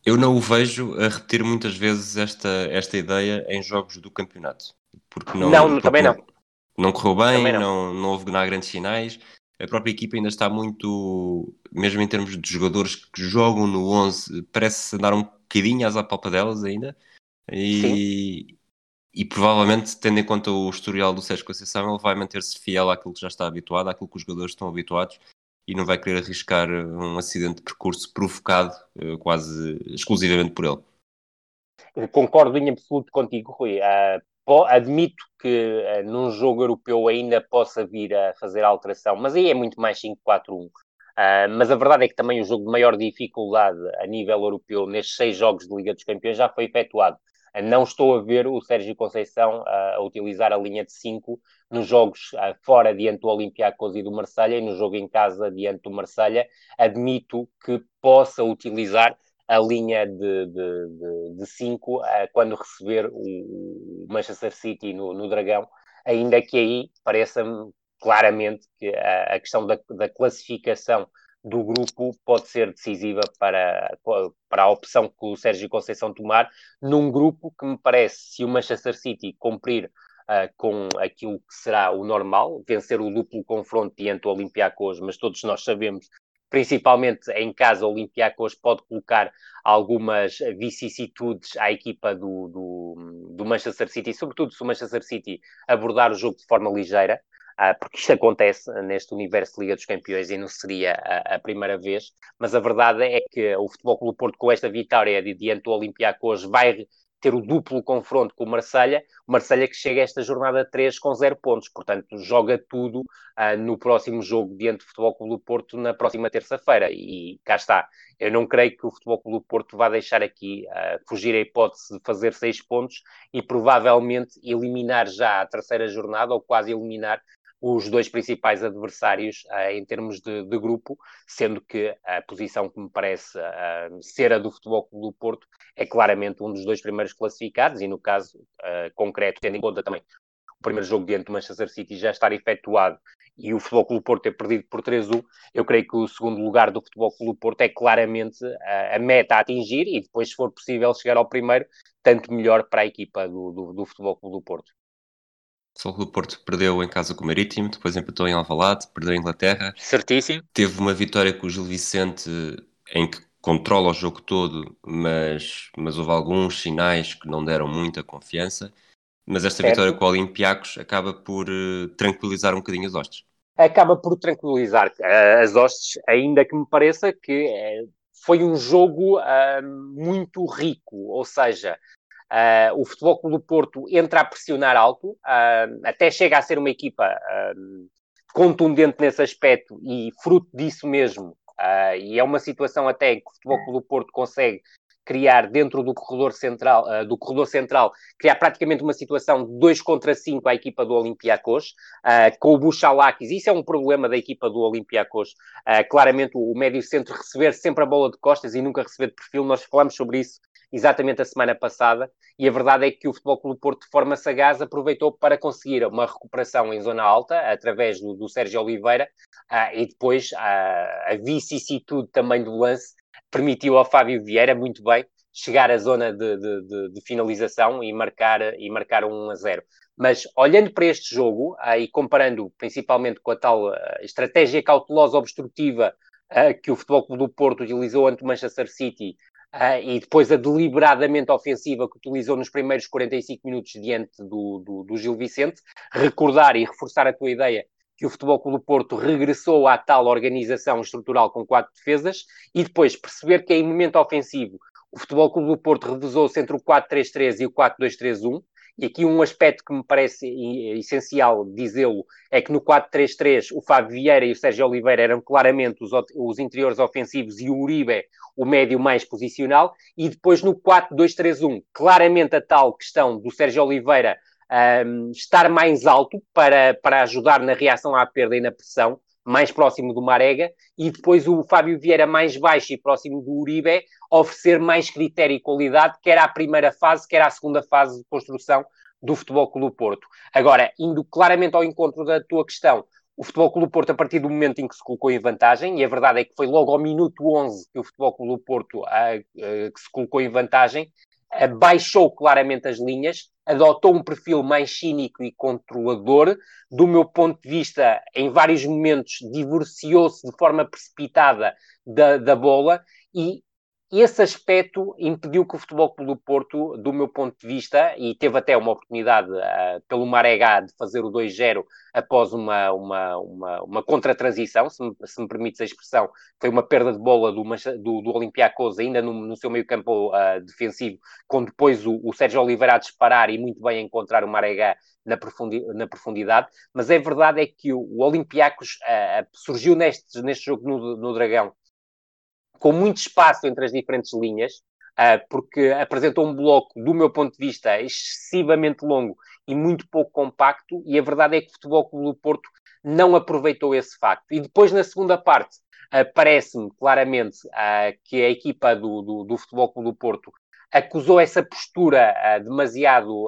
B: eu não o vejo a repetir muitas vezes esta, esta ideia em jogos do campeonato. Porque não,
C: não
B: porque
C: também não.
B: Não correu bem, não. Não, não houve nada grandes sinais. A própria equipa ainda está muito, mesmo em termos de jogadores que jogam no 11, parece andar um bocadinho às apalpadelas ainda. E, e provavelmente, tendo em conta o historial do Sérgio Conceição, ele vai manter-se fiel àquilo que já está habituado, àquilo que os jogadores estão habituados e não vai querer arriscar um acidente de percurso provocado eh, quase exclusivamente por ele.
C: concordo em absoluto contigo, Rui. Uh, admito que uh, num jogo europeu ainda possa vir a fazer alteração, mas aí é muito mais 5-4-1. Uh, mas a verdade é que também o jogo de maior dificuldade a nível europeu nestes seis jogos de Liga dos Campeões já foi efetuado. Não estou a ver o Sérgio Conceição a utilizar a linha de 5 nos jogos fora diante do Olympiacos e do Marselha e no jogo em casa diante do Marselha. Admito que possa utilizar a linha de 5 quando receber o Manchester City no, no Dragão, ainda que aí pareça-me claramente que a, a questão da, da, classificação do grupo pode ser decisiva para, para a opção que o Sérgio Conceição tomar, num grupo que me parece, se o Manchester City cumprir uh, com aquilo que será o normal, vencer o duplo confronto diante do Olympiacos, mas todos nós sabemos principalmente em casa, o Olympiacos pode colocar algumas vicissitudes à equipa do, do, do, Manchester City, sobretudo se o Manchester City abordar o jogo de forma ligeira, porque isto acontece neste universo de Liga dos Campeões e não seria a, a primeira vez, mas a verdade é que o Futebol Clube Porto, com esta vitória diante do Olympiacos, vai ter o duplo confronto com o Marselha, o Marselha que chega a esta jornada 3 com zero pontos, portanto joga tudo uh, no próximo jogo diante do Futebol Clube do Porto na próxima terça-feira. E cá está. Eu não creio que o Futebol Clube do Porto vá deixar aqui uh, fugir a hipótese de fazer seis pontos e provavelmente eliminar já a terceira jornada ou quase eliminar os dois principais adversários uh, em termos de, de, grupo, sendo que a posição que me parece uh, ser a do Futebol Clube do Porto é claramente um dos dois primeiros classificados, e no caso uh, concreto, tendo em conta também o primeiro jogo diante do Manchester City já estar efetuado e o Futebol Clube do Porto ter perdido por 3-1, eu creio que o segundo lugar do Futebol Clube do Porto é claramente a, meta a atingir e depois, se for possível, chegar ao primeiro, tanto melhor para a equipa do, do, do Futebol Clube do Porto.
B: O Futebol Clube Porto perdeu em casa com o Marítimo, depois empatou em Alvalade, perdeu em Inglaterra.
C: Certíssimo.
B: Teve uma vitória com o Gil Vicente em que controla o jogo todo, mas, mas houve alguns sinais que não deram muita confiança. Mas esta certo. vitória com o Olympiacos acaba por uh, tranquilizar um bocadinho as hostes.
C: Acaba por tranquilizar uh, as hostes, ainda que me pareça que uh, foi um jogo muito rico, ou seja, o Futebol Clube do Porto entra a pressionar alto, uh, até chega a ser uma equipa uh, contundente nesse aspecto e fruto disso mesmo. e é uma situação até que o Futebol Clube do Porto consegue criar dentro do corredor central, uh, do corredor central, criar praticamente uma situação de 2 contra 5 à equipa do Olympiacos, uh, com o Buchalakis. Isso é um problema da equipa do Olympiacos. Uh, claramente o, o médio centro receber sempre a bola de costas e nunca receber de perfil. Nós falamos sobre isso exatamente a semana passada, e a verdade é que o Futebol Clube Porto, de forma sagaz, aproveitou para conseguir uma recuperação em zona alta, através do, do Sérgio Oliveira, uh, e depois uh, a vicissitude também do lance permitiu ao Fábio Vieira, muito bem, chegar à zona de, de, de, de finalização e marcar, e marcar um 1 a 0. Mas olhando para este jogo uh, e comparando principalmente com a tal estratégia cautelosa obstrutiva que o Futebol Clube do Porto utilizou ante o Manchester City Uh, e depois a deliberadamente ofensiva que utilizou nos primeiros 45 minutos diante do, do, do, Gil Vicente, recordar e reforçar a tua ideia que o Futebol Clube do Porto regressou à tal organização estrutural com quatro defesas e depois perceber que em momento ofensivo o Futebol Clube do Porto revezou-se entre o 4-3-3 e o 4-2-3-1 e aqui um aspecto que me parece essencial dizê-lo é que no 4-3-3 o Fábio Vieira e o Sérgio Oliveira eram claramente os, os interiores ofensivos e o Uribe o médio mais posicional, e depois no 4-2-3-1, claramente a tal questão do Sérgio Oliveira um, estar mais alto para, para ajudar na reação à perda e na pressão, mais próximo do Marega, e depois o Fábio Vieira mais baixo e próximo do Uribe, oferecer mais critério e qualidade, quer à primeira fase, quer à segunda fase de construção do Futebol Clube Porto. Agora, indo claramente ao encontro da tua questão, o Futebol Clube Porto, a partir do momento em que se colocou em vantagem, e a verdade é que foi logo ao minuto 11 que o Futebol Clube Porto a, a, que se colocou em vantagem, baixou claramente as linhas, adotou um perfil mais cínico e controlador. Do meu ponto de vista, em vários momentos, divorciou-se de forma precipitada da, da bola e esse aspecto impediu que o Futebol Clube do Porto, do meu ponto de vista, e teve até uma oportunidade uh, pelo Maregá de fazer o 2-0 após uma, uma, uma, uma contra-transição, se me, se me permites a expressão, foi uma perda de bola do, do, do Olympiacos ainda no, no seu meio campo uh, defensivo, com depois o, o Sérgio Oliveira a disparar e muito bem a encontrar o Maregá na, profundi na profundidade, mas é verdade é que o, o Olympiacos uh, surgiu neste, neste jogo no, no Dragão com muito espaço entre as diferentes linhas, uh, porque apresentou um bloco, do meu ponto de vista, excessivamente longo e muito pouco compacto, e a verdade é que o Futebol Clube do Porto não aproveitou esse facto. E depois, na segunda parte, uh, parece-me claramente uh, que a equipa do, do, do, Futebol Clube do Porto acusou essa postura demasiado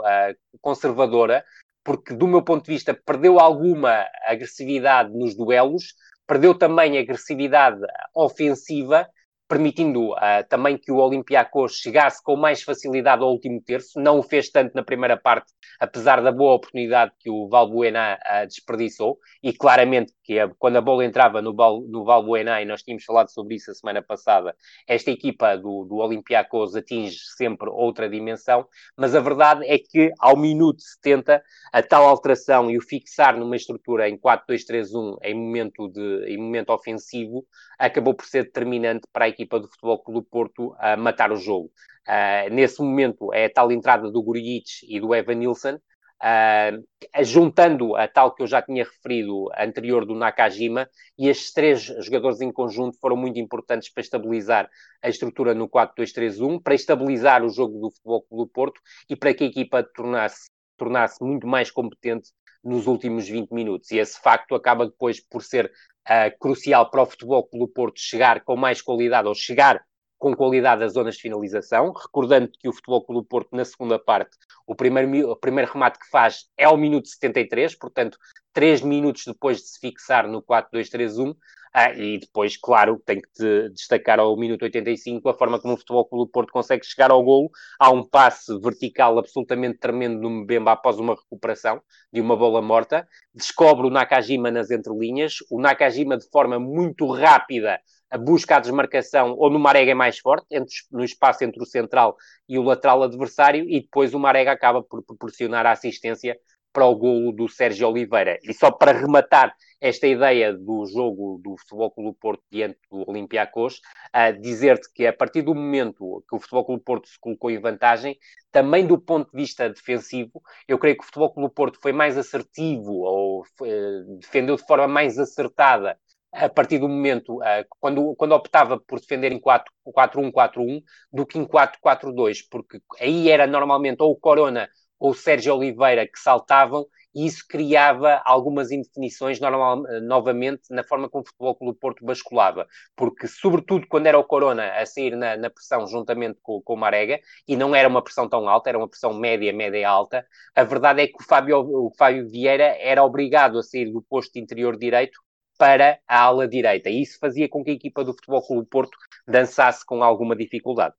C: conservadora, porque, do meu ponto de vista, perdeu alguma agressividade nos duelos, perdeu também agressividade ofensiva permitindo uh, também que o Olympiacos chegasse com mais facilidade ao último terço. Não o fez tanto na primeira parte, apesar da boa oportunidade que o Valbuena uh, desperdiçou. E claramente que a, quando a bola entrava no, no Valbuena, e nós tínhamos falado sobre isso a semana passada, esta equipa do, do Olympiacos atinge sempre outra dimensão. Mas a verdade é que ao minuto 70, a tal alteração e o fixar numa estrutura em 4-2-3-1 em momento, de, em momento ofensivo acabou por ser determinante para a equipa do Futebol Clube Porto a matar o jogo. Uh, nesse momento é a tal entrada do Guric e do Evan Nilsson, uh, juntando a tal que eu já tinha referido anterior do Nakajima, e estes três jogadores em conjunto foram muito importantes para estabilizar a estrutura no 4-2-3-1, para estabilizar o jogo do Futebol Clube do Porto e para que a equipa tornasse, tornasse muito mais competente nos últimos 20 minutos. E esse facto acaba depois por ser uh, crucial para o Futebol pelo Porto chegar com mais qualidade ou chegar com qualidade às zonas de finalização, recordando que o Futebol pelo Porto, na segunda parte, o primeiro, o primeiro remate que faz é ao minuto 73, portanto, três minutos depois de se fixar no 4-2-3-1, ah, e depois, claro, tem que te destacar ao minuto 85 a forma como o Futebol Clube do Porto consegue chegar ao golo. Há um passe vertical absolutamente tremendo no Mbemba após uma recuperação de uma bola morta. Descobre o Nakajima nas entrelinhas. O Nakajima, de forma muito rápida, busca a desmarcação ou no Marega é mais forte, entre, no espaço entre o central e o lateral adversário, e depois o Marega acaba por proporcionar a assistência para o golo do Sérgio Oliveira. E só para rematar esta ideia do jogo do Futebol Clube Porto diante do Olympiacos, uh, dizer-te que a partir do momento que o Futebol Clube Porto se colocou em vantagem, também do ponto de vista defensivo, eu creio que o Futebol Clube Porto foi mais assertivo ou uh, defendeu de forma mais acertada a partir do momento, uh, quando, quando optava por defender em 4-1-4-1 do que em 4-4-2, porque aí era normalmente ou o Corona ou o Sérgio Oliveira que saltavam e isso criava algumas indefinições normal, novamente na forma como o Futebol Clube Porto basculava, porque sobretudo quando era o Corona a sair na, na pressão juntamente com, com o Marega, e não era uma pressão tão alta, era uma pressão média, média alta, a verdade é que o Fábio, o Fábio Vieira era obrigado a sair do posto interior direito para a ala direita, e isso fazia com que a equipa do Futebol Clube Porto dançasse com alguma dificuldade.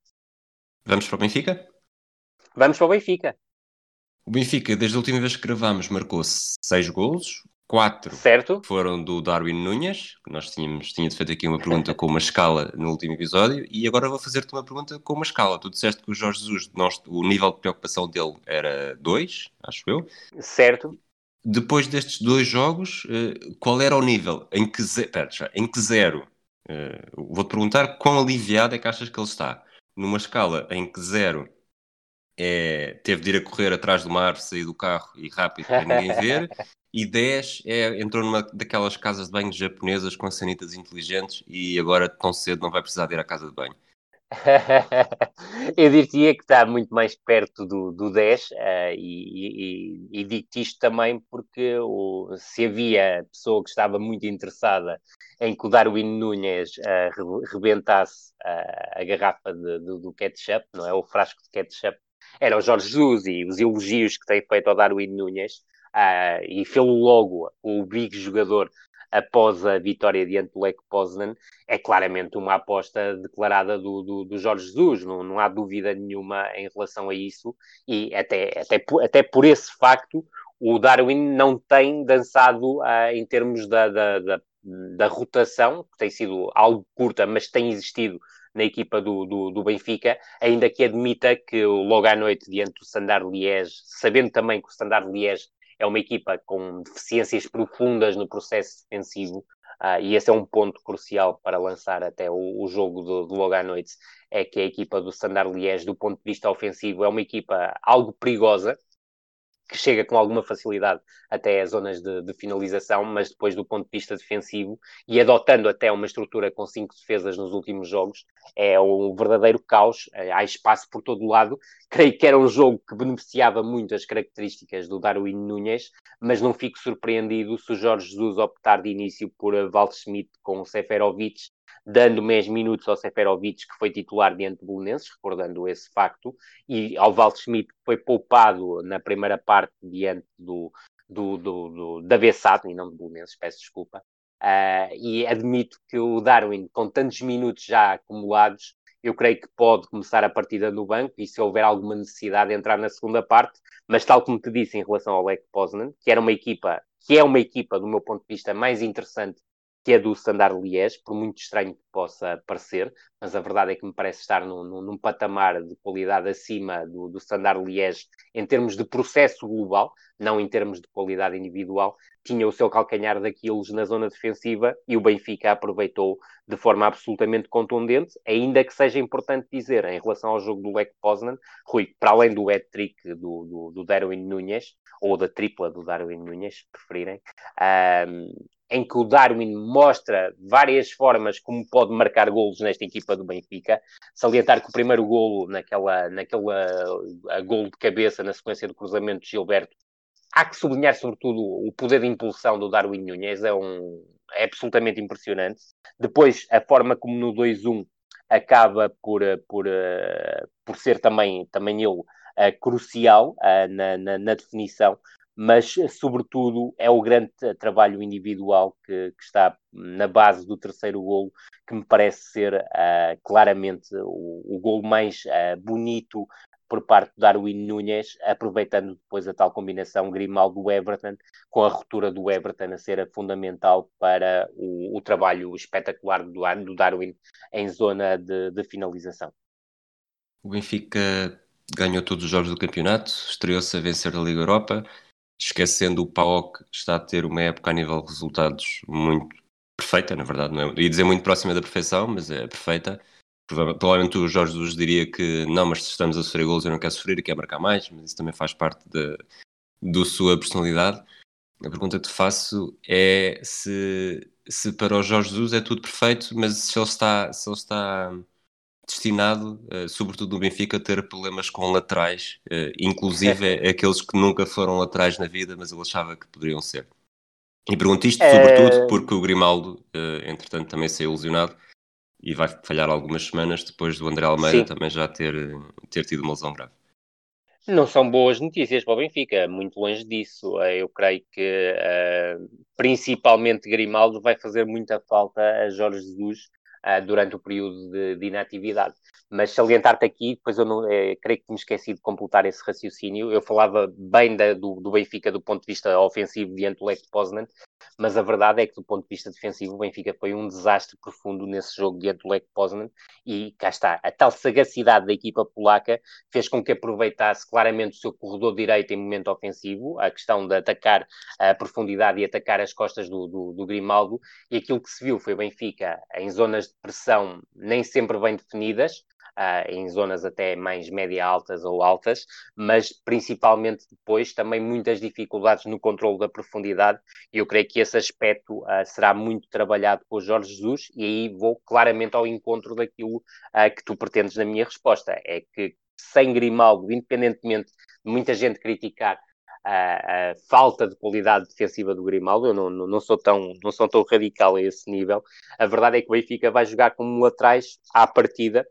B: Vamos para o Benfica?
C: Vamos para o Benfica.
B: O Benfica, desde a última vez que gravamos, marcou seis golos. Quatro
C: certo.
B: foram do Darwin Nunes, que nós tínhamos, tínhamos feito aqui uma pergunta com uma escala no último episódio, e agora vou fazer-te uma pergunta com uma escala. Tu disseste que o Jorge Jesus, nós, o nível de preocupação dele era dois, acho eu.
C: Certo.
B: Depois destes dois jogos, eh, qual era o nível? Em que, ze... Pera, em que zero? Eh, vou-te perguntar quão aliviado é que achas que ele está. Numa escala em que zero é, teve de ir a correr atrás de uma árvore, sair do carro e rápido para ninguém ver. E 10 é, entrou numa daquelas casas de banho japonesas com sanitas inteligentes e agora tão cedo não vai precisar de ir à casa de banho. (laughs)
C: eu diria que está muito mais perto do, do 10 uh, eh, e, e, e digo-te isto também porque o, se havia pessoa que estava muito interessada em que o Darwin Nunes uh, rebentasse uh, a garrafa de, de, do ketchup, não é? O frasco de ketchup, era o Jorge Jesus e os elogios que tem feito ao Darwin Nunes uh, e fê-lo logo o big jogador após a vitória diante do Lech Poznan, é claramente uma aposta declarada do, do, do Jorge Jesus, não, não, há dúvida nenhuma em relação a isso, e até, até, até por esse facto, o Darwin não tem dançado uh, em termos da, da, da, da, rotação, que tem sido algo curta, mas tem existido na equipa do, do, do, Benfica, ainda que admita que logo à noite, diante do Standard Liège, sabendo também que o Standard Liège é uma equipa com deficiências profundas no processo defensivo, uh, e esse é um ponto crucial para lançar até o, o jogo do, do, logo à noite, é que a equipa do Standard Liège, do ponto de vista ofensivo, é uma equipa algo perigosa, que chega com alguma facilidade até às zonas de, de, finalização, mas depois do ponto de vista defensivo e adotando até uma estrutura com cinco defesas nos últimos jogos, é um verdadeiro caos, eh, há espaço por todo lado. (laughs) Creio que era um jogo que beneficiava muito as características do Darwin Nunes, mas não fico surpreendido se o Jorge Jesus optar de início por Waldschmidt com o Seferovic dando mais minutos ao Seferovic, que foi titular diante do Bolonenses, recordando esse facto, e ao Waldschmidt, que foi poupado na primeira parte diante do, do, do, do da Bessat, e não do Bolonenses, peço desculpa. Uh, e admito que o Darwin, com tantos minutos já acumulados, eu creio que pode começar a partida no banco e se houver alguma necessidade de entrar na segunda parte, mas tal como te disse em relação ao Lech Poznan, que era uma equipa, que é uma equipa do meu ponto de vista mais interessante que é do Standard Liège, por muito estranho que possa parecer, mas a verdade é que me parece estar num, num, num patamar de qualidade acima do, do Standard Liège em termos de processo global, não em termos de qualidade individual, tinha o seu calcanhar daqueles na zona defensiva e o Benfica aproveitou de forma absolutamente contundente, ainda que seja importante dizer, em relação ao jogo do Lech Poznan, Rui, para além do hat-trick do, do, do Darwin Nunes, ou da tripla do Darwin Nunes, se preferirem, um, em que o Darwin mostra várias formas como pode marcar golos nesta equipa do Benfica. Salientar que o primeiro golo, naquela, naquela golo de cabeça na sequência do cruzamento de Gilberto, há que sublinhar sobretudo o poder de impulsão do Darwin Nunes, é, um, é absolutamente impressionante. Depois, a forma como no 2-1 acaba por, por, por ser também, também ele uh, crucial uh, na, na, na, definição, mas, sobretudo, é o grande trabalho individual que, que, está na base do terceiro golo, que me parece ser uh, claramente o, o golo mais uh, bonito por parte do Darwin Nunes, aproveitando depois a tal combinação Grimaldo-Everton, com a ruptura do Everton a ser fundamental para o, o trabalho espetacular do, do, Darwin em zona de, de finalização.
B: O Benfica ganhou todos os jogos do campeonato, estreou-se a vencer a Liga Europa, esquecendo o PAOK, está a ter uma época a nível de resultados muito perfeita, na verdade, não é? ia dizer muito próxima da perfeição, mas é perfeita. Provavelmente o Jorge Jesus diria que não, mas se estamos a sofrer gols eu não quero sofrer e quero marcar mais, mas isso também faz parte da, da sua personalidade. A pergunta que te faço é se, se para o Jorge Jesus é tudo perfeito, mas se ele está, se ele está destinado, uh, sobretudo no Benfica, a ter problemas com laterais, uh, inclusive é. aqueles que nunca foram laterais na vida, mas ele achava que poderiam ser. E pergunto isto sobretudo porque o Grimaldo, entretanto, também saiu ilusionado e vai falhar algumas semanas depois do André Almeida Sim. também já ter, ter tido uma lesão grave.
C: Não são boas notícias para o Benfica, muito longe disso. Eu creio que principalmente Grimaldo vai fazer muita falta a Jorge Jesus uh, durante o período de, de inatividade. Mas salientar-te aqui, depois eu não, é, creio que me esqueci de completar esse raciocínio. Eu falava bem da, do, do, Benfica do ponto de vista ofensivo diante do Lech Poznan, mas a verdade é que do ponto de vista defensivo o Benfica foi um desastre profundo nesse jogo diante do Lech Poznan. E cá está, a tal sagacidade da equipa polaca fez com que aproveitasse claramente o seu corredor direito em momento ofensivo, a questão de atacar a profundidade e atacar as costas do, do, do Grimaldo, e aquilo que se viu foi o Benfica em zonas de pressão nem sempre bem definidas, uh, em zonas até mais média-altas ou altas, mas principalmente depois também muitas dificuldades no controle da profundidade, e eu creio que esse aspecto uh, será muito trabalhado por Jorge Jesus, e aí vou claramente ao encontro daquilo uh, que tu pretendes na minha resposta, é que sem Grimaldo, independentemente de muita gente criticar a, a, falta de qualidade defensiva do Grimaldo, eu não, não, não, sou tão, não sou tão radical a esse nível. A verdade é que o Benfica vai jogar como atrás à partida,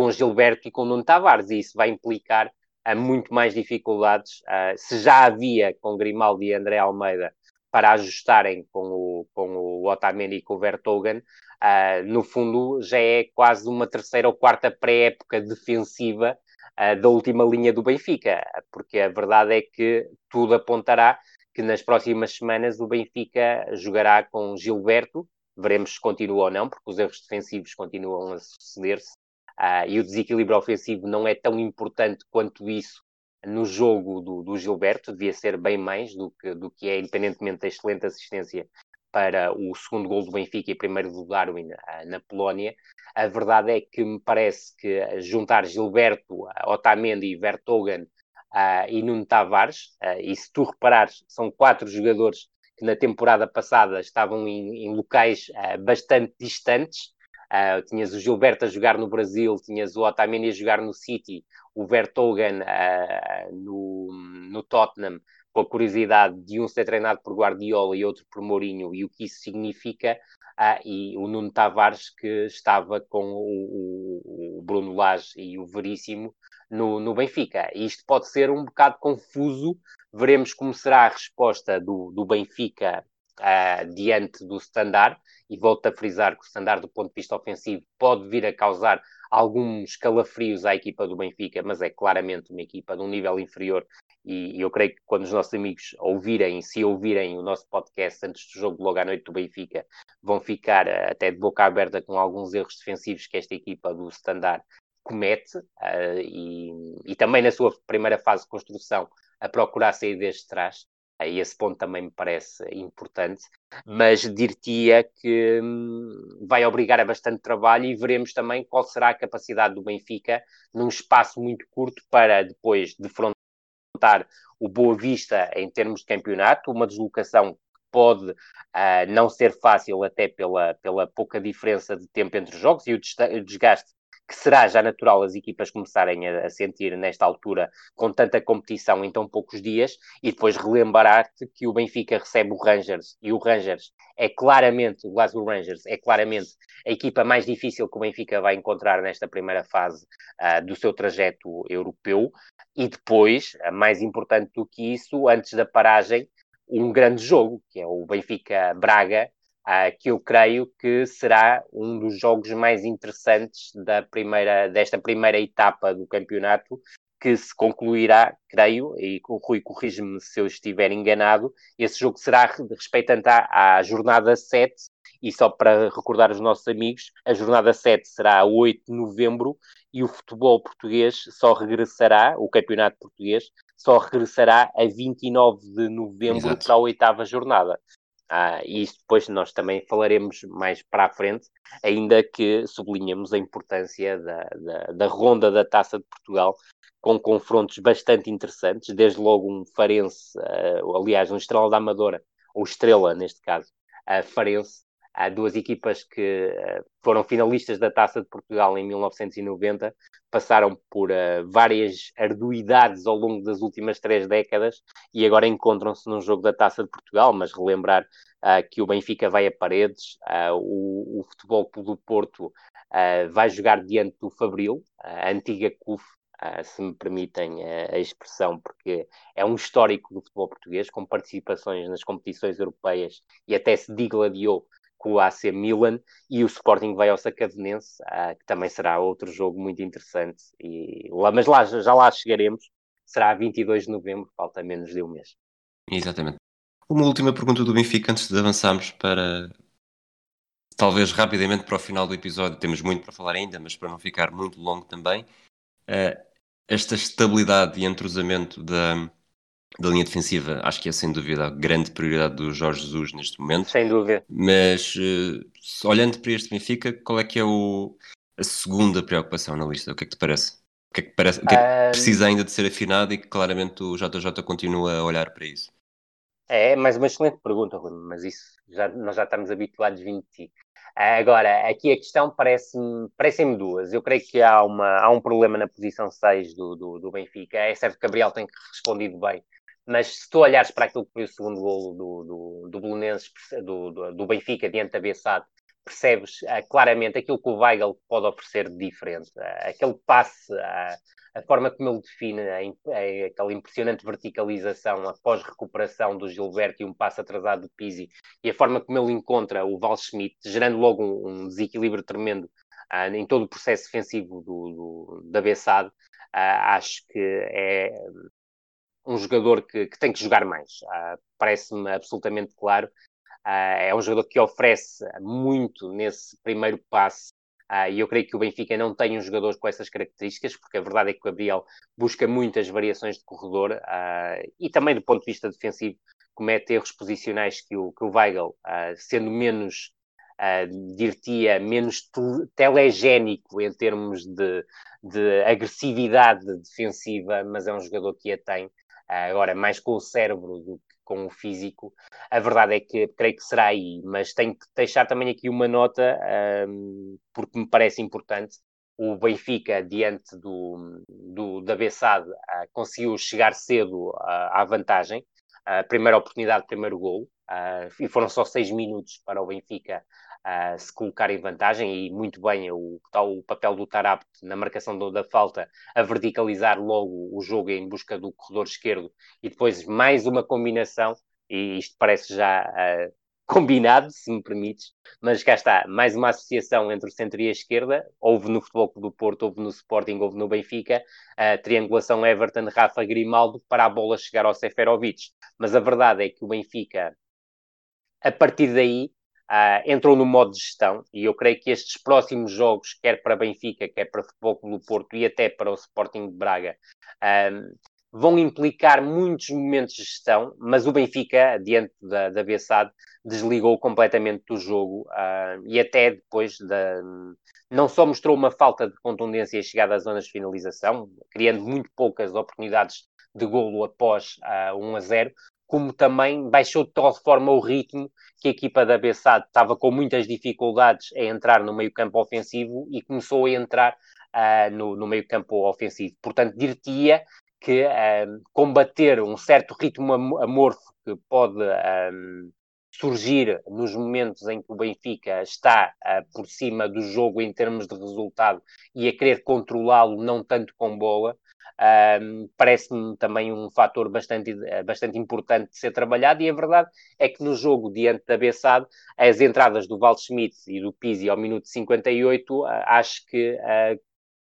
C: com Gilberto e com Nuno Tavares, e isso vai implicar a muito mais dificuldades, uh, se já havia com Grimaldi e André Almeida para ajustarem com o, com o Otamendi e com o Vertogen, uh, no fundo já é quase uma terceira ou quarta pré-época defensiva uh, da última linha do Benfica, porque a verdade é que tudo apontará que nas próximas semanas o Benfica jogará com Gilberto, veremos se continua ou não, porque os erros defensivos continuam a suceder-se, Uh, e o desequilíbrio ofensivo não é tão importante quanto isso no jogo do, do Gilberto, devia ser bem mais do que, do que é, independentemente da excelente assistência para o segundo gol do Benfica e primeiro do Darwin uh, na Polónia. A verdade é que me parece que juntar Gilberto, Otamendi, Vertogen uh, e Nuno Tavares, e se tu reparares, são quatro jogadores que na temporada passada estavam em, em locais bastante distantes, Uh, tinhas o Gilberto a jogar no Brasil, tinhas o Otamendi a jogar no City, o Vertogen uh, no, no Tottenham, com a curiosidade de um ser treinado por Guardiola e outro por Mourinho, e o que isso significa, ah, e o Nuno Tavares que estava com o, o, Bruno Lage e o Veríssimo no, no Benfica. Isto pode ser um bocado confuso, veremos como será a resposta do, do Benfica uh, diante do Standard, e volto a frisar que o Standard, do ponto de vista ofensivo, pode vir a causar alguns calafrios à equipa do Benfica, mas é claramente uma equipa de um nível inferior e, eu creio que quando os nossos amigos ouvirem, se ouvirem o nosso podcast antes do jogo, logo à noite do Benfica, vão ficar uh, até de boca aberta com alguns erros defensivos que esta equipa do Standard comete uh, e, e, também na sua primeira fase de construção a procurar sair desde trás. E esse ponto também me parece importante, mas dir-te-ia que hum, vai obrigar a bastante trabalho e veremos também qual será a capacidade do Benfica num espaço muito curto para depois defrontar o Boa Vista em termos de campeonato, uma deslocação pode uh, não ser fácil até pela, pela pouca diferença de tempo entre os jogos e o desgaste que será já natural as equipas começarem a, a, sentir nesta altura, com tanta competição em tão poucos dias, e depois relembrar-te que o Benfica recebe o Rangers, e o Rangers é claramente, o Glasgow Rangers é claramente a equipa mais difícil que o Benfica vai encontrar nesta primeira fase uh, do seu trajeto europeu, e depois, uh, mais importante do que isso, antes da paragem, um grande jogo, que é o Benfica-Braga, uh, que eu creio que será um dos jogos mais interessantes da primeira, desta primeira etapa do campeonato, que se concluirá, creio, e o Rui corrige-me se eu estiver enganado, esse jogo será respeitante à, à jornada 7, e só para recordar os nossos amigos, a jornada 7 será a 8 de novembro e o futebol português só regressará, o campeonato português, só regressará a 29 de novembro Exato. para a oitava jornada. Ah, e isso depois nós também falaremos mais para a frente, ainda que sublinhamos a importância da, da, da ronda da Taça de Portugal, com confrontos bastante interessantes, desde logo um Farense, uh, aliás, um Estrela da Amadora, ou Estrela neste caso, uh, Farense, Há duas equipas que uh, foram finalistas da Taça de Portugal em 1990, passaram por uh, várias arduidades ao longo das últimas três décadas e agora encontram-se num jogo da Taça de Portugal, mas relembrar uh, que o Benfica vai a paredes, o, o Futebol do Porto vai jogar diante do Fabril, a antiga CUF, Uh, se me permitem uh, a expressão, porque é um histórico do futebol português, com participações nas competições europeias e até se digladiou com o AC Milan e o Sporting vai ao Sacavenense, uh, que também será outro jogo muito interessante. E, lá, mas lá, já lá chegaremos, será 22 de novembro, falta menos de um mês.
B: Exatamente. Uma última pergunta do Benfica antes de avançarmos para talvez rapidamente para o final do episódio. Temos muito para falar ainda, mas para não ficar muito longo também. Uh, esta estabilidade e entrosamento da, da linha defensiva, acho que é sem dúvida a grande prioridade do Jorge Jesus neste momento.
C: Sem dúvida.
B: Mas uh, olhando para este Benfica, qual é que é o, a segunda preocupação na lista? O que é que te parece? O que é que, parece, o que, é que precisa ainda de ser afinado e que claramente o JJ continua a olhar para isso?
C: É, mais uma excelente pergunta, Rui, mas isso já, nós já estamos habituados vindo de ti. Agora, aqui a questão parece-me parecem duas. Eu creio que há, uma, há um problema na posição 6 do, do, do Benfica. É certo que Gabriel tem respondido bem mas se tu olhares para aquilo que foi o segundo golo do, do, do Belenenses, do, do, do, Benfica diante da Bessade, percebes uh, claramente aquilo que o Weigl pode oferecer de diferente. Uh, aquele passe, uh, a forma como ele define aquela impressionante verticalização após recuperação do Gilberto e um passe atrasado do Pizzi, e a forma como ele encontra o Val Schmidt, gerando logo um, um desequilíbrio tremendo em todo o processo defensivo do, da Bessade, acho que é um jogador que, que tem que jogar mais. Uh, Parece-me absolutamente claro. Uh, é um jogador que oferece muito nesse primeiro passe. Uh, e eu creio que o Benfica não tem um jogador com essas características, porque a verdade é que o Gabriel busca muitas variações de corredor e também do ponto de vista defensivo comete erros posicionais que o, que o Weigl, sendo menos uh, dir-te-ia, menos telegénico em termos de, de, agressividade defensiva, mas é um jogador que a tem agora mais com o cérebro do que com o físico. A verdade é que creio que será aí, mas tenho que deixar também aqui uma nota, um, porque me parece importante. O Benfica, diante do, do da Bessade, uh, conseguiu chegar cedo uh, à vantagem. Uh, primeira oportunidade, primeiro gol, e foram só seis minutos para o Benfica uh, se colocar em vantagem e muito bem o, o papel do Tarabt na marcação do, da falta a verticalizar logo o jogo em busca do corredor esquerdo e depois mais uma combinação e isto parece já uh, (laughs) combinado, se me permites, mas cá está, mais uma associação entre o centro e a esquerda, houve no Futebol do Porto, houve no Sporting, houve no Benfica, a triangulação Everton, Rafa Grimaldo, para a bola chegar ao Seferovic, mas a verdade é que o Benfica, a partir daí, Uh, entrou no modo de gestão e eu creio que estes próximos jogos, quer para Benfica, quer para Futebol Clube do Porto e até para o Sporting de Braga, uh, vão implicar muitos momentos de gestão, mas o Benfica, diante da, da desligou completamente do jogo uh, e até depois da, não só mostrou uma falta de contundência e chegada às zonas de finalização, criando muito poucas oportunidades de golo após uh, 1 a 0, como também baixou de tal forma o ritmo que a equipa da Bessade estava com muitas dificuldades a entrar no meio campo ofensivo e começou a entrar uh, no, no, meio campo ofensivo. Portanto, dir-te-ia que um, combater um certo ritmo amorfo que pode um, surgir nos momentos em que o Benfica está uh, por cima do jogo em termos de resultado e a querer controlá-lo não tanto com bola, um, parece-me também um fator bastante, bastante importante de ser trabalhado, e a verdade é que no jogo diante da Bessade, as entradas do Val Schmidt e do Pizzi ao minuto 58, uh, acho que uh,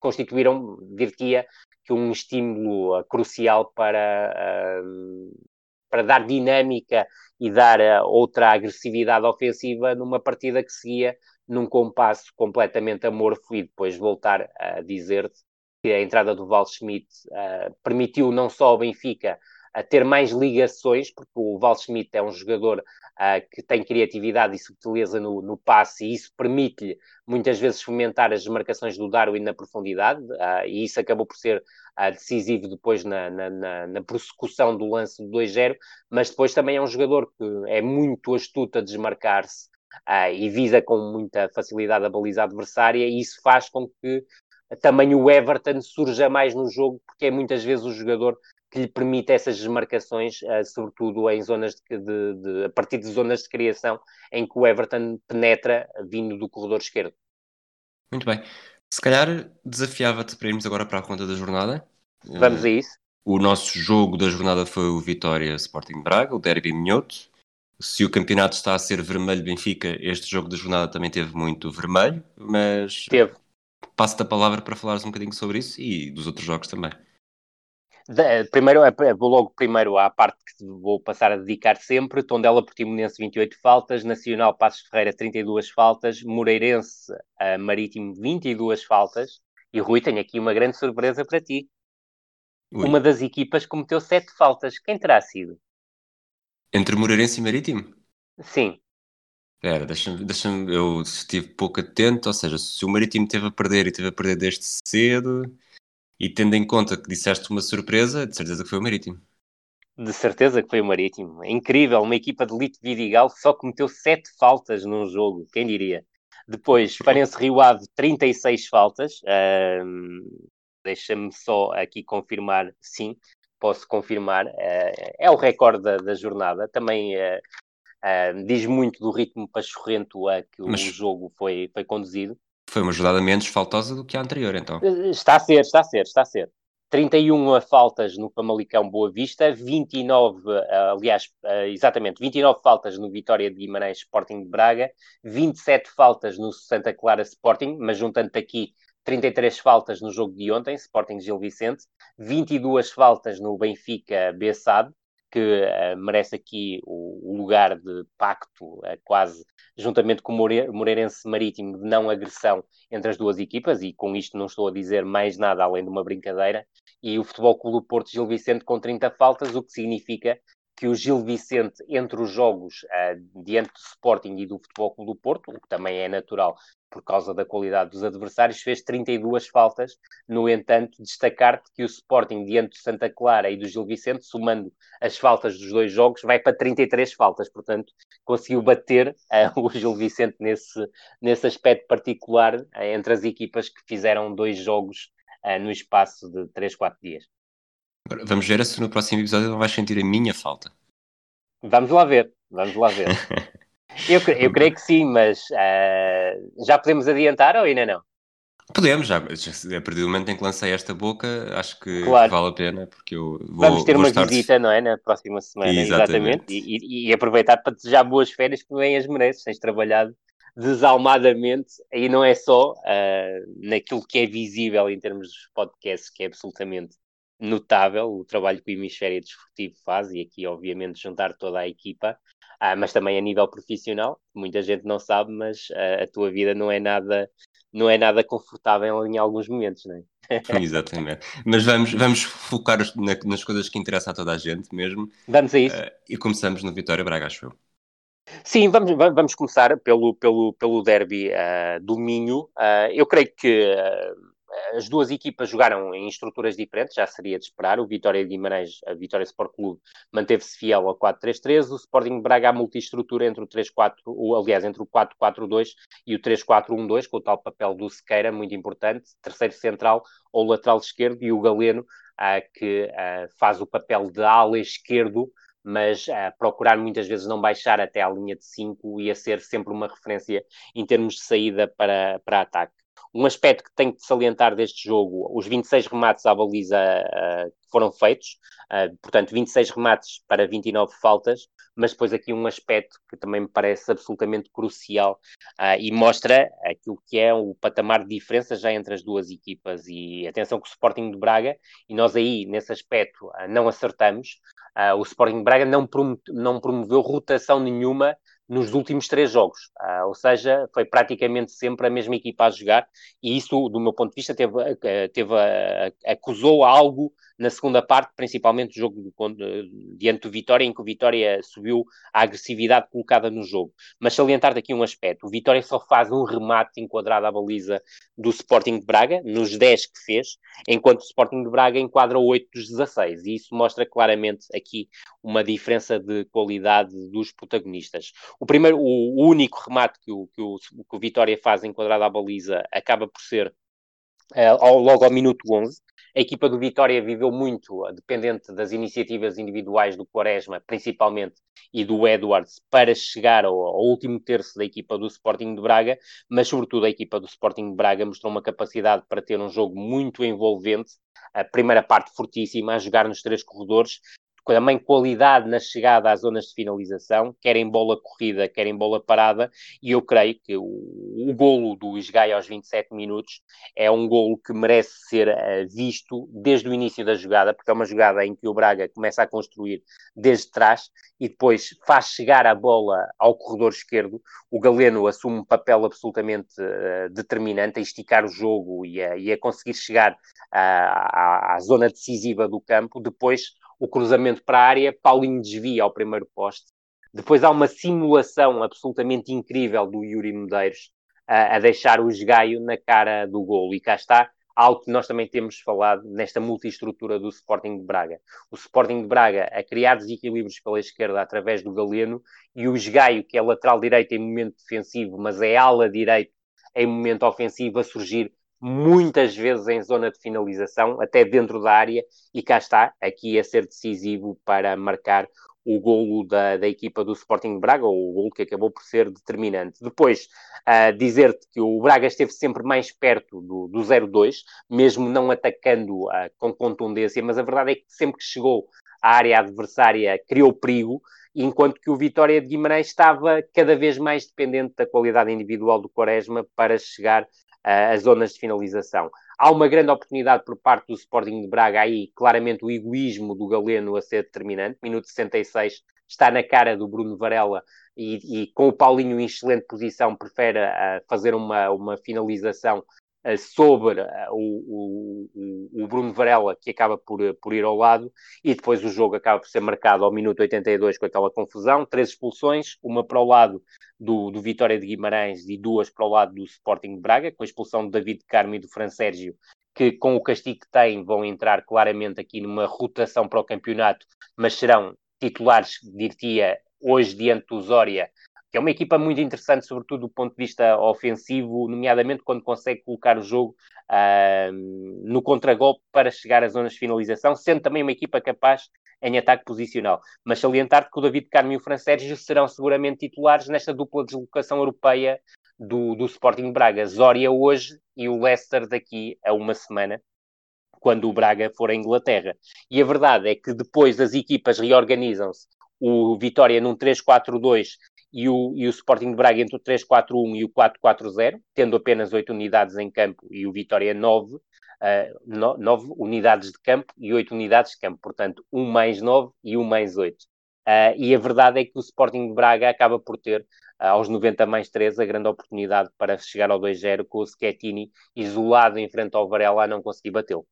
C: constituíram, dir-te que um estímulo uh, crucial para, para dar dinâmica e dar uh, outra agressividade ofensiva numa partida que seguia num compasso completamente amorfo e depois voltar a dizer-te que a entrada do Val Schmidt permitiu não só ao Benfica a ter mais ligações, porque o Val Schmidt é um jogador uh, que tem criatividade e subtileza no, no passe, e isso permite-lhe muitas vezes fomentar as marcações do Darwin na profundidade, uh, e isso acabou por ser uh, decisivo depois na, na, na, na prossecução do lance do 2-0, mas depois também é um jogador que é muito astuto a desmarcar-se e visa com muita facilidade a baliza adversária, e isso faz com que também o Everton surja mais no jogo, porque é muitas vezes o jogador que lhe permite essas desmarcações, uh, sobretudo em zonas de, de, de, a partir de zonas de criação em que o Everton penetra vindo do corredor esquerdo.
B: Muito bem. Se calhar desafiava-te para irmos agora para a conta da jornada.
C: Vamos a isso.
B: O nosso jogo da jornada foi o Vitória Sporting Braga, o Derby Minhoto. Se o campeonato está a ser vermelho Benfica, este jogo da jornada também teve muito vermelho, mas
C: teve.
B: Passo-te a palavra para falares um bocadinho sobre isso e dos outros jogos também.
C: Primeiro, vou logo primeiro à parte que vou passar a dedicar sempre. Tondela Portimonense 28 faltas, Nacional Passos Ferreira 32 faltas, Moreirense uh, Marítimo 22 faltas. E Rui, tenho aqui uma grande surpresa para ti. Ui. Uma das equipas cometeu 7 faltas. Quem terá sido?
B: Entre Moreirense e Marítimo?
C: Sim.
B: Espera, deixa-me, deixa eu estive pouco atento, ou seja, se o Marítimo teve a perder e teve a perder desde cedo, e tendo em conta que disseste uma surpresa, de certeza que foi o Marítimo.
C: De certeza que foi o Marítimo. Incrível, uma equipa de Lito Vidigal só cometeu sete faltas num jogo, quem diria? Depois, Farense Rio Ave, 36 faltas. Uh, Deixa-me só aqui confirmar, sim, posso confirmar. Uh, é o recorde da, da jornada. Também uh, diz muito do ritmo pachorrento a que Mas... o jogo foi, foi conduzido.
B: Foi uma jogada menos faltosa do que a anterior, então.
C: Está a ser, está a ser, está a ser. 31 faltas no Famalicão Boa Vista, 29, aliás, eh, exatamente, 29 faltas no Vitória de Guimarães Sporting de Braga, 27 faltas no Santa Clara Sporting, mas juntando aqui 33 faltas no jogo de ontem, Sporting Gil Vicente, 22 faltas no Benfica Bessade, que uh, merece aqui o, lugar de pacto, uh, quase juntamente com o Moreirense Marítimo, de não agressão entre as duas equipas, e com isto não estou a dizer mais nada além de uma brincadeira, e o Futebol Clube Porto Gil Vicente com 30 faltas, o que significa que o Gil Vicente, entre os jogos uh, diante do Sporting e do Futebol Clube do Porto, o que também é natural por causa da qualidade dos adversários, fez 32 faltas. No entanto, destacar-te que o Sporting, diante do Santa Clara e do Gil Vicente, somando as faltas dos dois jogos, vai para 33 faltas. Portanto, conseguiu bater uh, (laughs) o Gil Vicente nesse, nesse aspecto particular uh, entre as equipas que fizeram dois jogos no espaço de 3, 4 dias.
B: Vamos ver se no próximo episódio não vais sentir a minha falta.
C: Vamos lá ver, vamos lá ver. (laughs) Eu, eu creio que sim, mas uh, já podemos adiantar ou ainda não?
B: Podemos, já, a partir do momento em que lancei esta boca, acho que, claro. vale a pena, porque eu vou,
C: Vamos ter
B: vou
C: uma visita, não é? Na próxima semana, exatamente. exatamente. E, e, aproveitar para desejar boas férias que bem as mereces, tens trabalhado desalmadamente, e não é só uh, naquilo que é visível em termos de podcast, que é absolutamente notável o trabalho que o Hemisfério Desportivo faz, e aqui, obviamente, juntar toda a equipa, uh, mas também a nível profissional. Muita gente não sabe, mas uh, a tua vida não é nada não é nada confortável em alguns momentos, não é? (laughs)
B: Exatamente. Mas vamos, vamos focar na, nas coisas que interessam a toda a gente mesmo.
C: Vamos a isso. Uh,
B: e começamos no Vitória Braga, acho eu.
C: Sim, vamos, vamos começar pelo, pelo, pelo derby uh, do Minho. Uh, eu creio que as duas equipas jogaram em estruturas diferentes, já seria de esperar. O Vitória de Guimarães, a Vitória Sport Clube, manteve-se fiel ao 4-3-3. O Sporting Braga, a multiestrutura entre o 3-4, aliás, entre o 4-4-2 e o 3-4-1-2, com o tal papel do Sequeira, muito importante, terceiro central ou lateral esquerdo, e o Galeno, ah, que ah, faz o papel de ala esquerdo, mas uh, procurar muitas vezes não baixar até à linha de 5 e a ser sempre uma referência em termos de saída para, para ataque. Um aspecto que tenho que salientar deste jogo, os 26 remates à baliza uh, foram feitos, uh, portanto 26 remates para 29 faltas, mas depois aqui um aspecto que também me parece absolutamente crucial uh, e mostra aquilo que é o patamar de diferença já entre as duas equipas. E atenção que o Sporting de Braga, e nós aí nesse aspecto não acertamos, o Sporting de Braga não, prom não promoveu rotação nenhuma nos últimos três jogos. Uh, ou seja, foi praticamente sempre a mesma equipa a jogar, e isso, do meu ponto de vista, teve, teve, acusou algo na segunda parte, principalmente o jogo de, diante do Vitória, em que o Vitória subiu a agressividade colocada no jogo. Mas salientar daqui um aspecto: o Vitória só faz um remate enquadrado à baliza do Sporting de Braga, nos 10 que fez, enquanto o Sporting de Braga enquadra 8 dos 16, e isso mostra claramente aqui uma diferença de qualidade dos protagonistas. O primeiro, o único remate que o, que o, que o Vitória faz enquadrado à baliza acaba por ser uh, logo ao minuto 11, a equipa do Vitória viveu muito dependente das iniciativas individuais do Quaresma, principalmente, e do Edwards, para chegar ao, ao, último terço da equipa do Sporting de Braga, mas, sobretudo, a equipa do Sporting de Braga mostrou uma capacidade para ter um jogo muito envolvente, a primeira parte fortíssima, a jogar nos três corredores, também qualidade na chegada às zonas de finalização, quer em bola corrida, quer em bola parada, e eu creio que o, o golo do Isgai aos 27 minutos é um golo que merece ser uh, visto desde o início da jogada, porque é uma jogada em que o Braga começa a construir desde trás e depois faz chegar a bola ao corredor esquerdo. O Galeno assume um papel absolutamente uh, determinante a esticar o jogo e a, e a conseguir chegar uh, à, à zona decisiva do campo. Depois o cruzamento para a área, Paulinho desvia ao primeiro poste. Depois há uma simulação absolutamente incrível do Yuri Medeiros a, a deixar o esgaio na cara do golo. E cá está algo que nós também temos falado nesta multiestrutura do Sporting de Braga. O Sporting de Braga a criar desequilíbrios pela esquerda através do Galeno e o esgaio, que é lateral direito em momento defensivo, mas é ala direito em momento ofensivo, a surgir muitas vezes em zona de finalização, até dentro da área, e cá está, aqui a ser decisivo para marcar o golo da, da equipa do Sporting Braga, ou o golo que acabou por ser determinante. Depois, uh, dizer-te que o Braga esteve sempre mais perto do, do 0-2, mesmo não atacando uh, com contundência, mas a verdade é que sempre que chegou à área adversária criou perigo, enquanto que o Vitória de Guimarães estava cada vez mais dependente da qualidade individual do Quaresma para chegar as zonas de finalização. Há uma grande oportunidade por parte do Sporting de Braga aí, claramente o egoísmo do Galeno a ser determinante. Minuto 66 está na cara do Bruno Varela e, e com o Paulinho em excelente posição prefere uh, fazer uma, uma finalização sobre uh, o, o, o, Bruno Varela que acaba por, por ir ao lado e depois o jogo acaba por ser marcado ao minuto 82 com aquela confusão, três expulsões, uma para o lado do, do Vitória de Guimarães e duas para o lado do Sporting de Braga, com a expulsão do David Carmo e do Fran Sérgio, que com o castigo que têm vão entrar claramente aqui numa rotação para o campeonato, mas serão titulares, diria, hoje diante do Zória, que é uma equipa muito interessante, sobretudo do ponto de vista ofensivo, nomeadamente quando consegue colocar o jogo uh, no contragolpe para chegar às zonas de finalização, sendo também uma equipa capaz em ataque posicional. Mas salientar que o David Carmo e o Fran Sérgio serão seguramente titulares nesta dupla deslocação europeia do, do Sporting Braga. Zória hoje e o Leicester daqui a uma semana, quando o Braga for à Inglaterra. E a verdade é que depois as equipas reorganizam-se. O Vitória num 3-4-2 e o, e o Sporting de Braga entre o 3-4-1 e o 4-4-0, tendo apenas 8 unidades em campo e o Vitória 9, uh, 9 unidades de campo e 8 unidades de campo, portanto 1 mais 9 e 1 mais 8. Uh, ah, e a verdade é que o Sporting de Braga acaba por ter, uh, aos 90 mais 3, a grande oportunidade para chegar ao 2-0 com o Schettini isolado em frente ao Varela a não conseguir batê-lo.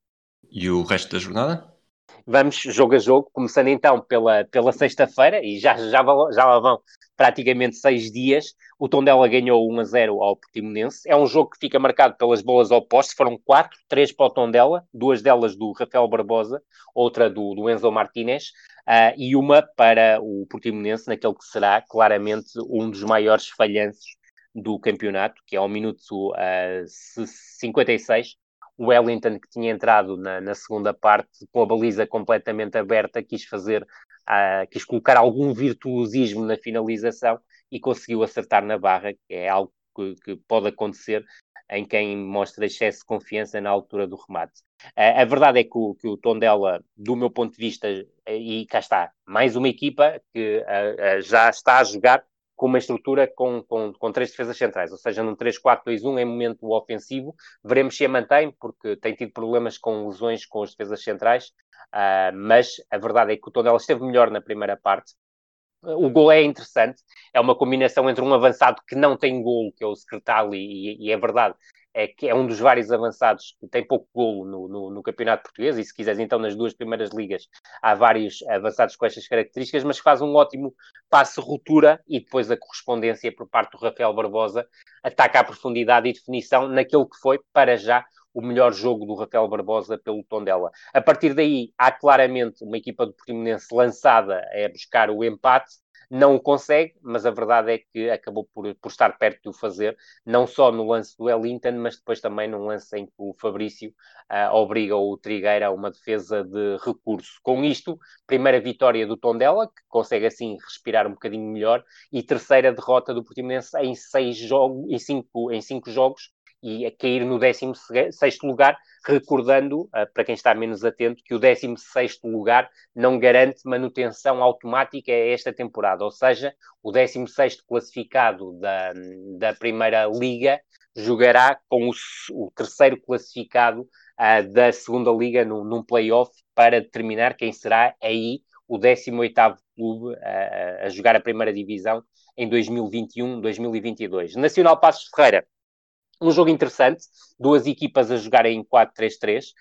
B: E o resto da jornada?
C: Vamos jogo a jogo, começando então pela, pela sexta-feira, e já, já, já lá vão praticamente seis dias. O Tondela ganhou 1 a 0 ao Portimonense. É um jogo que fica marcado pelas bolas opostas. Foram quatro, três para o Tondela, duas delas do Rafael Barbosa, outra do, do Enzo Martinez, uh, e uma para o Portimonense, naquele que será claramente um dos maiores falhanços do campeonato, que é ao minuto uh, 56, o Wellington, que tinha entrado na, na, segunda parte com a baliza completamente aberta, quis fazer, uh, quis colocar algum virtuosismo na finalização e conseguiu acertar na barra, que é algo que, que pode acontecer em quem mostra excesso de confiança na altura do remate. Uh, a verdade é que o, que o Tondela, do meu ponto de vista, e cá está, mais uma equipa que uh, já está a jogar com uma estrutura com, com, com três defesas centrais, ou seja, num 3-4-2-1 em momento ofensivo. Veremos se a mantém, porque tem tido problemas com lesões com as defesas centrais, uh, mas a verdade é que o Tondela esteve melhor na primeira parte. O gol é interessante, é uma combinação entre um avançado que não tem golo, que é o Secretali, e, e é verdade, é que é um dos vários avançados que tem pouco golo no, no, no, campeonato português, e se quiseres então nas duas primeiras ligas há vários avançados com estas características, mas faz um ótimo passe ruptura e depois a correspondência por parte do Rafael Barbosa ataca a profundidade e definição naquele que foi, para já, o melhor jogo do Rafael Barbosa pelo Tondela. A partir daí, há claramente uma equipa do Portimonense lançada a buscar o empate, não o consegue, mas a verdade é que acabou por, por estar perto de o fazer, não só no lance do Wellington, mas depois também num lance em que o Fabrício uh, obriga o Trigueira a uma defesa de recurso. Com isto, primeira vitória do Tondela, que consegue assim respirar um bocadinho melhor, e terceira derrota do Portimonense em seis jogos, em cinco, em cinco jogos, e a cair no 16 lugar, recordando, uh, para quem está menos atento, que o 16 lugar não garante manutenção automática esta temporada, ou seja, o 16 classificado da, da Primeira Liga jogará com o, o terceiro classificado uh, da Segunda Liga no, num play-off para determinar quem será aí o 18º clube uh, a jogar a Primeira Divisão em 2021-2022. Nacional Passos Ferreira um jogo interessante, duas equipas a jogarem em 4-3-3.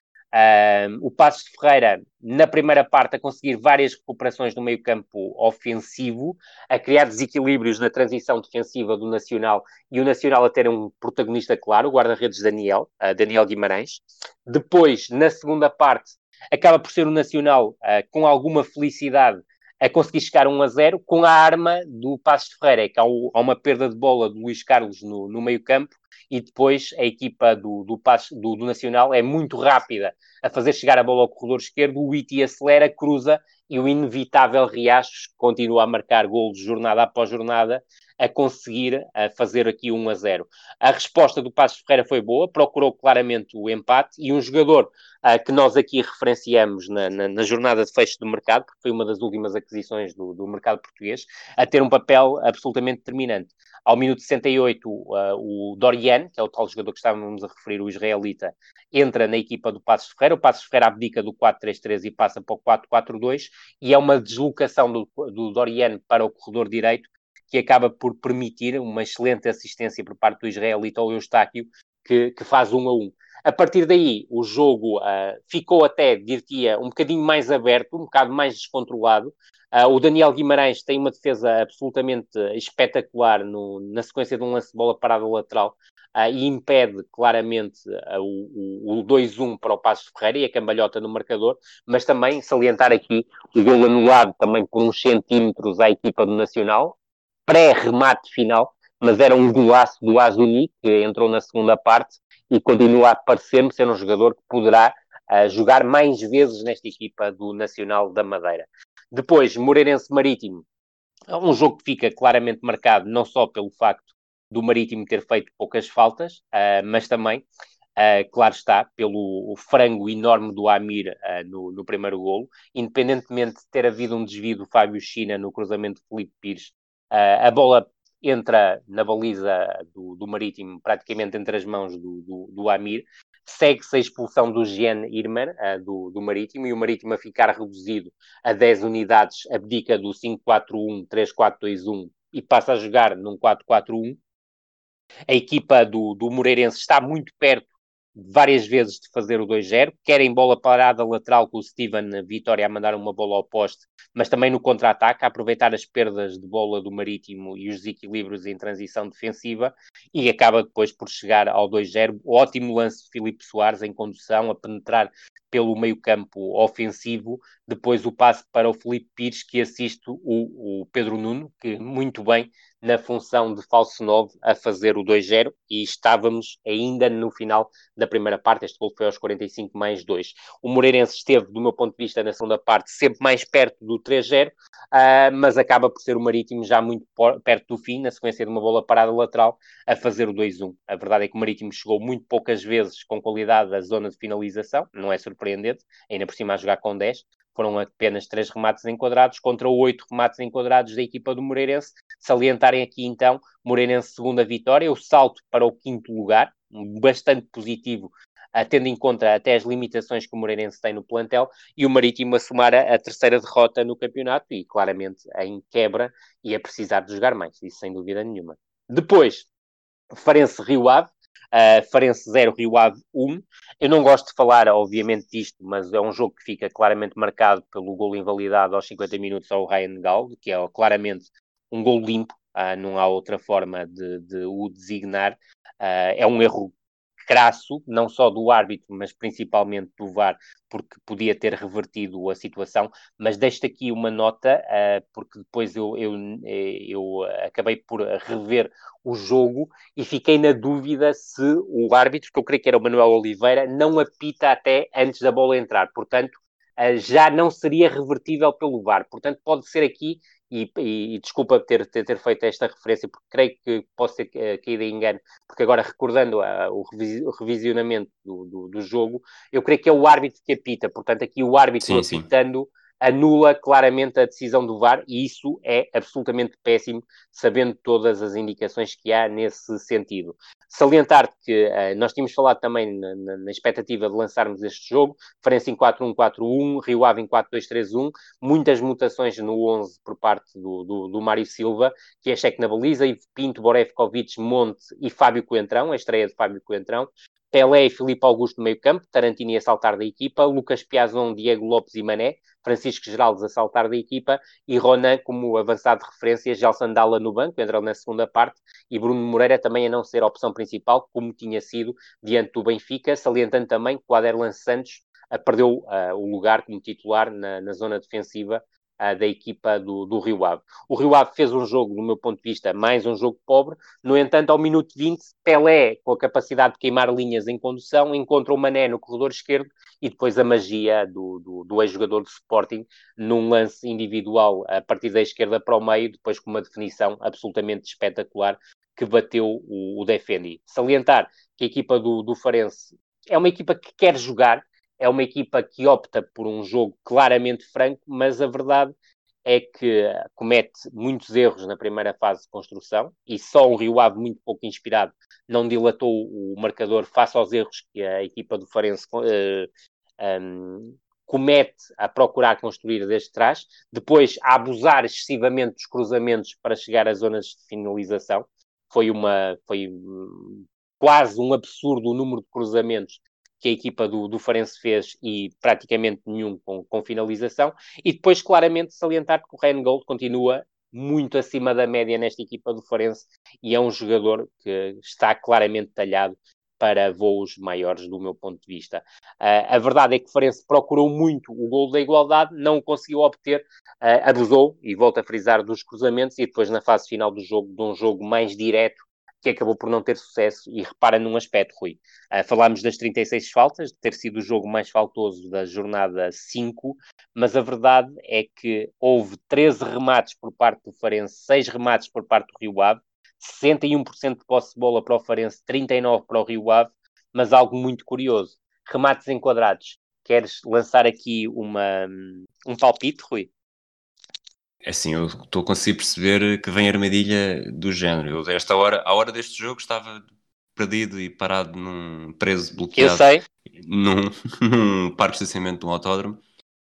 C: o Passos de Ferreira, na primeira parte, a conseguir várias recuperações no meio-campo ofensivo, a criar desequilíbrios na transição defensiva do Nacional e o Nacional a ter um protagonista claro, o guarda-redes Daniel, uh, Daniel Guimarães. Depois, na segunda parte, acaba por ser o Nacional uh, com alguma felicidade a conseguir chegar 1 a 0 com a arma do Passos de Ferreira, que há, há uma perda de bola do Luís Carlos no, no meio-campo e depois a equipa do, do, do, do, Nacional é muito rápida a fazer chegar a bola ao corredor esquerdo, o Iti acelera, cruza e o inevitável Riachos continua a marcar golos jornada após jornada a conseguir a fazer aqui 1 a 0. A resposta do Passos Ferreira foi boa, procurou claramente o empate e um jogador uh, que nós aqui referenciamos na, na, na, jornada de fecho do mercado, porque foi uma das últimas aquisições do, do mercado português, a ter um papel absolutamente determinante. Ao minuto 68, uh, o Dorian, que é o tal jogador que estávamos a referir, o israelita, entra na equipa do Passos Ferreira. O Passos Ferreira abdica do 4-3-3 e passa para o 4-4-2 e é uma deslocação do, do Dorian para o corredor direito que acaba por permitir uma excelente assistência por parte do israelita ao Eustáquio, que, que faz um a um. A partir daí, o jogo uh, ficou até, diria, um bocadinho mais aberto, um bocado mais descontrolado. Uh, o Daniel Guimarães tem uma defesa absolutamente espetacular no, na sequência de um lance de bola parada lateral uh, e impede claramente o, o, o 2-1 para o Passo Ferreira e a cambalhota no marcador, mas também salientar aqui o gol anulado também por uns centímetros à equipa do Nacional, pré-remate final, mas era um golaço do Azuni, que entrou na segunda parte e continua a parecer-me ser um jogador que poderá uh, jogar mais vezes nesta equipa do Nacional da Madeira. Depois, Moreirense Marítimo, é um jogo que fica claramente marcado não só pelo facto do Marítimo ter feito poucas faltas, uh, mas também, uh, claro está, pelo frango enorme do Amir uh, no, no, primeiro golo, independentemente de ter havido um desvio do Fábio China no cruzamento de Felipe Pires, a bola entra na baliza do, do Marítimo, praticamente entre as mãos do, do, do Amir, segue-se a expulsão do Jean Irmer, uh, do, do Marítimo, e o Marítimo a ficar reduzido a 10 unidades, abdica do 5-4-1, 3-4-2-1 e passa a jogar num 4-4-1. A equipa do, do Moreirense está muito perto várias vezes de fazer o 2-0, quer em bola parada lateral com o Steven Vitória a mandar uma bola ao poste, mas também no contra-ataque, a aproveitar as perdas de bola do Marítimo e os desequilíbrios em transição defensiva, e acaba depois por chegar ao 2-0. Ótimo lance de Filipe Soares em condução, a penetrar pelo meio-campo ofensivo, depois o passe para o Felipe Pires, que assiste o, o Pedro Nuno, que muito bem na função de falso 9 a fazer o 2-0 e estávamos ainda no final da primeira parte. Este gol foi aos 45 mais 2. O Moreirense esteve, do meu ponto de vista, na segunda parte, sempre mais perto do 3-0, uh, ah, mas acaba por ser o Marítimo já muito perto do fim, na sequência de uma bola parada lateral, a fazer o 2-1. A verdade é que o Marítimo chegou muito poucas vezes com qualidade à zona de finalização, não é surpreendente, ainda por cima a jogar com 10, foram apenas três remates enquadrados contra oito remates enquadrados da equipa do Moreirense. Salientarem aqui então Moreirense segunda vitória, o salto para o quinto lugar, bastante positivo, tendo em conta até as limitações que o Moreirense tem no plantel, e o Marítimo a somar a, a terceira derrota no campeonato e claramente em quebra e a precisar de jogar mais, isso sem dúvida nenhuma. Depois, Farense Rio Ave, Uh, Farense 0, Rio Ave 1. Eu não gosto de falar, obviamente, disto, mas é um jogo que fica claramente marcado pelo gol invalidado aos 50 minutos ao Ryan Gal, que é claramente um gol limpo, uh, não há outra forma de, de o designar. Uh, é um erro crasso, não só do árbitro, mas principalmente do VAR, porque podia ter revertido a situação. Mas deixo aqui uma nota, uh, porque depois eu, eu, eu acabei por rever o jogo e fiquei na dúvida se o árbitro, que eu creio que era o Manuel Oliveira, não apita até antes da bola entrar. Portanto, uh, já não seria revertível pelo VAR. Portanto, pode ser aqui e, e, e, desculpa ter, ter, ter, feito esta referência, porque creio que posso ter uh, caído em engano, porque agora recordando o, revis, o, revisionamento do, do, do, jogo, eu creio que é o árbitro que apita, portanto, aqui o árbitro sim, apitando. Sim anula claramente a decisão do VAR e isso é absolutamente péssimo, sabendo todas as indicações que há nesse sentido. Salientar que uh, nós tínhamos falado também na, na, na, expectativa de lançarmos este jogo, Farense em 4-1-4-1, Rio Ave em 4-2-3-1, muitas mutações no 11 por parte do, do, do Mário Silva, que é cheque na baliza, Ivo Pinto, Borevkovic, Monte e Fábio Coentrão, a estreia de Fábio Coentrão, Pelé e Filipe Augusto no meio campo, Tarantini a saltar da equipa, Lucas Piazon, Diego Lopes e Mané, Francisco Geraldes a saltar da equipa e Ronan como avançado de referência, Gelson Dalla no banco, entrou na segunda parte e Bruno Moreira também a não ser a opção principal, como tinha sido diante do Benfica, salientando também que o Aderlan Santos perdeu uh, o lugar como titular na, na zona defensiva da equipa do, do Rio Ave. O Rio Ave fez um jogo, do meu ponto de vista, mais um jogo pobre. No entanto, ao minuto 20, Pelé, com a capacidade de queimar linhas em condução, encontra o Mané no corredor esquerdo e depois a magia do, do, do ex-jogador de Sporting num lance individual a partir da esquerda para o meio, depois com uma definição absolutamente espetacular que bateu o, o Defendi. Salientar que a equipa do, do Farense é uma equipa que quer jogar, é uma equipa que opta por um jogo claramente franco, mas a verdade é que comete muitos erros na primeira fase de construção e só um Rio Ave muito pouco inspirado não dilatou o marcador face aos erros que a equipa do Farense uh, eh, um, comete a procurar construir desde trás, depois a abusar excessivamente dos cruzamentos para chegar às zonas de finalização. Foi uma foi hum, quase um absurdo o número de cruzamentos que a equipa do, do Farense fez e praticamente nenhum com, com finalização. E depois, claramente, salientar que o Ryan Gold continua muito acima da média nesta equipa do Farense e é um jogador que está claramente talhado para voos maiores, do meu ponto de vista. Uh, a verdade é que o Farense procurou muito o gol da igualdade, não o conseguiu obter, uh, abusou, e volta a frisar, dos cruzamentos, e depois na fase final do jogo, de um jogo mais direto, que acabou por não ter sucesso. E repara num aspecto, Rui. Uh, falámos das 36 faltas, de ter sido o jogo mais faltoso da jornada 5, mas a verdade é que houve 13 remates por parte do Farense, 6 remates por parte do Rio Ave, 61% de posse de bola para o Farense, 39% para o Rio Ave, mas algo muito curioso. Remates enquadrados. Queres lançar aqui uma, um palpite, Rui?
B: É assim, eu estou a conseguir perceber que vem armadilha do género. Eu, esta hora, a hora deste jogo, estava perdido e parado num preso bloqueado.
C: Eu sei.
B: Num, (laughs) num parque de estacionamento de um autódromo.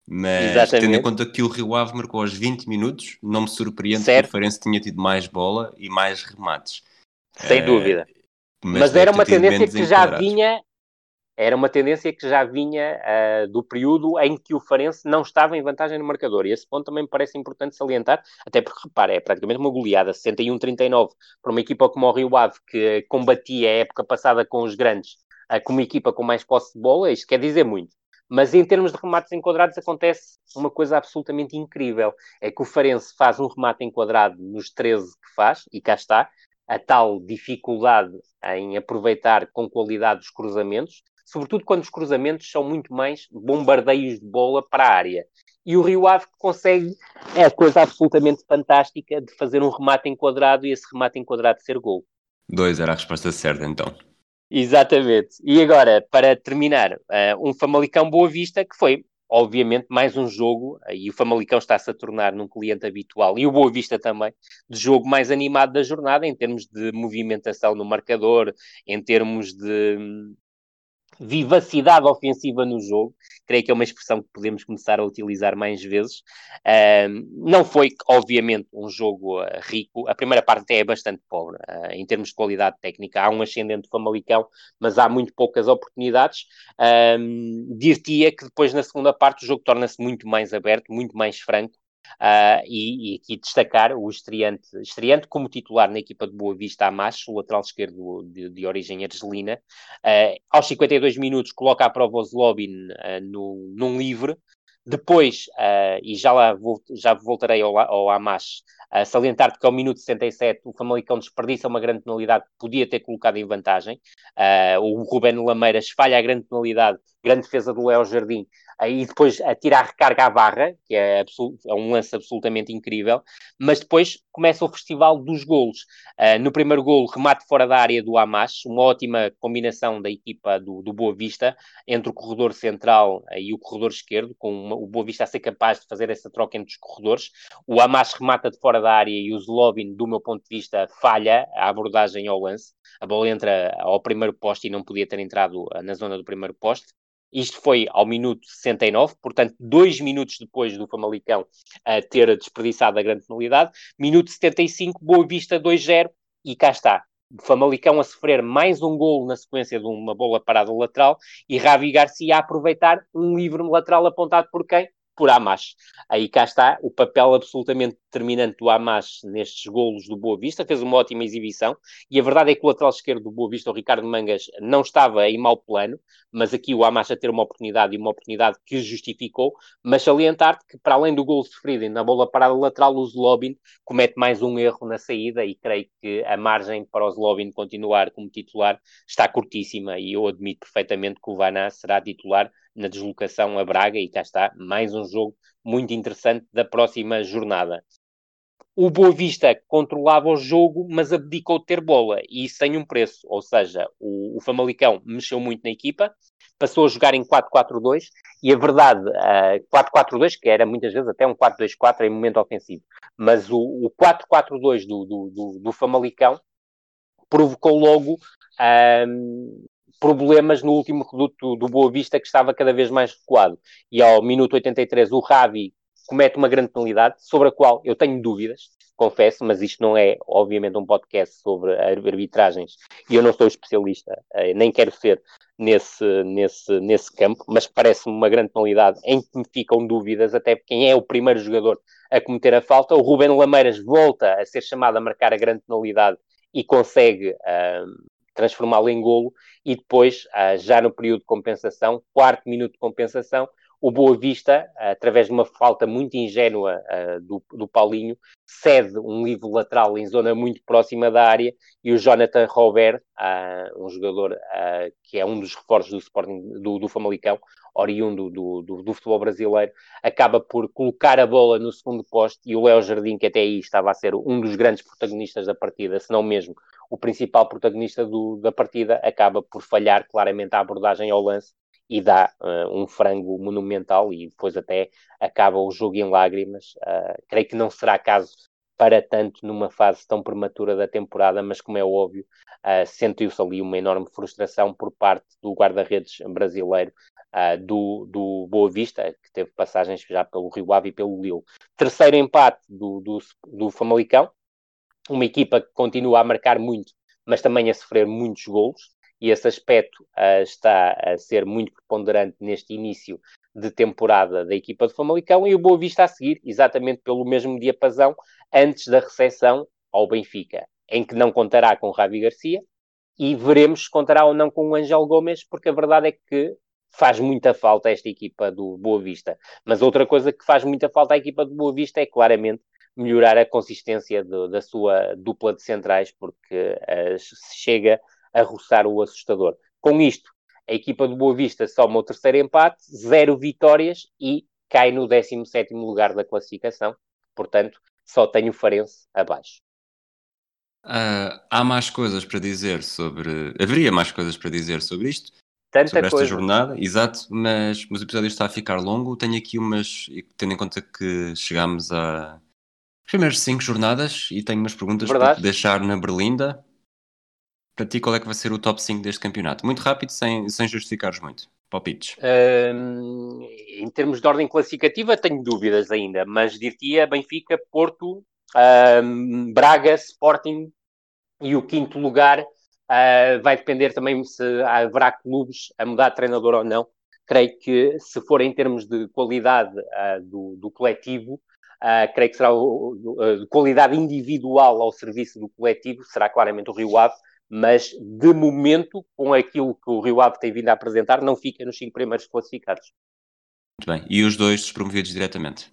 B: Mas Exatamente. tendo em conta que o Rio Ave marcou aos 20 minutos, não me surpreende certo. que o Farense tinha tido mais bola e mais remates.
C: Sem é, dúvida. Mas, mas era uma tendência que já vinha era uma tendência que já vinha uh, do período em que o Farense não estava em vantagem no marcador. E esse ponto também me parece importante salientar, até porque, repara, é praticamente uma goleada, 61-39, para uma equipa como o Rio Ave, que combatia a época passada com os grandes, uh, como equipa com mais posse de bola, isto quer dizer muito. Mas em termos de remates enquadrados acontece uma coisa absolutamente incrível. É que o Farense faz um remate enquadrado nos 13 que faz, e cá está, a tal dificuldade em aproveitar com qualidade os cruzamentos, sobretudo quando os cruzamentos são muito mais bombardeios de bola para a área. E o Rio Ave consegue é a coisa absolutamente fantástica de fazer um remate enquadrado e esse remate enquadrado ser gol.
B: Dois era a resposta certa, então.
C: Exatamente. E agora, para terminar, uh, um Famalicão Boa Vista, que foi, obviamente, mais um jogo, uh, e o Famalicão está-se a tornar num cliente habitual, e o Boa Vista também, de jogo mais animado da jornada, em termos de movimentação no marcador, em termos de, vivacidade ofensiva no jogo, creio que é uma expressão que podemos começar a utilizar mais vezes. Não foi, obviamente, um jogo uh, rico. A primeira parte é bastante pobre uh, em termos de qualidade técnica. Há um ascendente Famalicão, mas há muito poucas oportunidades. Uh, Dir-te-ia que depois, na segunda parte, o jogo torna-se muito mais aberto, muito mais franco. Uh, e, e, aqui destacar o estreante, estreante como titular na equipa de Boa Vista, Amacho, o lateral esquerdo de, de origem argelina. Uh, aos 52 minutos, coloca a prova o Zlobin uh, no, num livre. Depois, e já lá vou, já voltarei ao, ao Amash, Uh, salientar que ao minuto 67 o Famalicão desperdiça uma grande penalidade que podia ter colocado em vantagem. Uh, o Ruben Lameiras falha a grande penalidade, grande defesa do Léo Jardim, e depois atira a recarga à barra, que é, é, um lance absolutamente incrível, mas depois começa o festival dos golos. Uh, no primeiro golo, remate fora da área do Hamas, uma ótima combinação da equipa do, do Boa Vista entre o corredor central uh, e o corredor esquerdo, com uma, o Boa Vista a ser capaz de fazer essa troca entre os corredores. O Hamas remata de fora da área e o Zlobin, do meu ponto de vista, falha a abordagem ao lance. A bola entra ao primeiro poste e não podia ter entrado uh, na zona do primeiro poste. Isto foi ao minuto 69, portanto, dois minutos depois do Famalicão uh, ter desperdiçado a grande penalidade. Minuto 75, Boa Vista 2-0, e cá está. Famalicão a sofrer mais um golo na sequência de uma bola parada lateral e Ravi Garcia a aproveitar um livre lateral apontado por quem? por Hamas. Aí cá está o papel absolutamente determinante do Hamas nestes golos do Boa Vista, fez uma ótima exibição, e a verdade é que o lateral esquerdo do Boa Vista, o Ricardo Mangas, não estava em mau plano, mas aqui o Hamas a ter uma oportunidade, e uma oportunidade que justificou, mas salientar-te que para além do gol sofrido na bola parada lateral, o Zlobin comete mais um erro na saída, e creio que a margem para o Zlobin continuar como titular está curtíssima, e eu admito perfeitamente que o Vaná será titular na deslocação a Braga, e cá está, mais um jogo muito interessante da próxima jornada. O Boa Vista controlava o jogo, mas abdicou de ter bola e sem um preço. Ou seja, o, o Famalicão mexeu muito na equipa, passou a jogar em 4-4-2 e a verdade, uh, 4-4-2, que era muitas vezes até um 4-2-4 em momento ofensivo, mas o, o 4-4-2 do, do, do, do, Famalicão provocou logo um, problemas no último reduto do Boa Vista, que estava cada vez mais recuado. E ao minuto 83, o Ravi comete uma grande penalidade, sobre a qual eu tenho dúvidas, confesso, mas isto não é, obviamente, um podcast sobre arbitragens e eu não sou especialista, eh, nem quero ser nesse, nesse, nesse campo, mas parece-me uma grande penalidade em que me ficam dúvidas, até quem é o primeiro jogador a cometer a falta. O Ruben Lameiras volta a ser chamado a marcar a grande penalidade e consegue uh, transformá-lo em golo, e depois, ah, já no período de compensação, quarto minuto de compensação, o Boa Vista, através de uma falta muito ingênua uh, do, do Paulinho, cede um livro lateral em zona muito próxima da área e o Jonathan Robert, uh, um jogador uh, que é um dos reforços do Sporting do, do Famalicão, oriundo do, do, do, futebol brasileiro, acaba por colocar a bola no segundo poste e o Léo Jardim, que até aí estava a ser um dos grandes protagonistas da partida, se não mesmo o principal protagonista da partida, acaba por falhar claramente a abordagem ao lance e dá uh, um frango monumental e depois até acaba o jogo em lágrimas. Uh, creio que não será caso para tanto numa fase tão prematura da temporada, mas como é óbvio, uh, sentiu-se ali uma enorme frustração por parte do guarda-redes brasileiro do, do Boa Vista, que teve passagens já pelo Rio Ave e pelo Lille. Terceiro empate do, do, do Famalicão, uma equipa que continua a marcar muito, mas também a sofrer muitos golos e esse aspecto uh, está a ser muito preponderante neste início de temporada da equipa de Famalicão e o Boa Vista a seguir, exatamente pelo mesmo diapasão, antes da recepção ao Benfica, em que não contará com o Ravi Garcia e veremos se contará ou não com o Angel Gomes, porque a verdade é que faz muita falta esta equipa do Boa Vista. Mas outra coisa que faz muita falta à equipa do Boa Vista é claramente melhorar a consistência da sua dupla de centrais, porque uh, chega a roçar o assustador. Com isto, a equipa do Boa Vista soma o terceiro empate, zero vitórias e cai no 17 lugar da classificação. Portanto, só tem o Farense abaixo.
B: Uh, há mais coisas para dizer sobre. Haveria mais coisas para dizer sobre isto.
C: Tanta
B: sobre esta
C: coisa.
B: jornada, exato, mas, mas o episódio está a ficar longo. Tenho aqui umas. Tendo em conta que chegámos a primeiras cinco jornadas e tenho umas perguntas
C: Verdade.
B: para deixar na Berlinda para ti, qual é que vai ser o top 5 deste campeonato? Muito rápido, sem, sem justificares muito. Palpites.
C: Um, em termos de ordem classificativa, tenho dúvidas ainda, mas diria Benfica, Porto, um, Braga, Sporting e o quinto lugar uh, vai depender também se haverá clubes a mudar de treinador ou não. Creio que, se for em termos de qualidade uh, do, do, coletivo, uh, creio que será o, o, qualidade individual ao serviço do coletivo, será claramente o Rio Ave mas de momento, com aquilo que o Rio Ave tem vindo a apresentar, não fica nos cinco primeiros classificados.
B: Muito bem. E os dois despromovidos diretamente?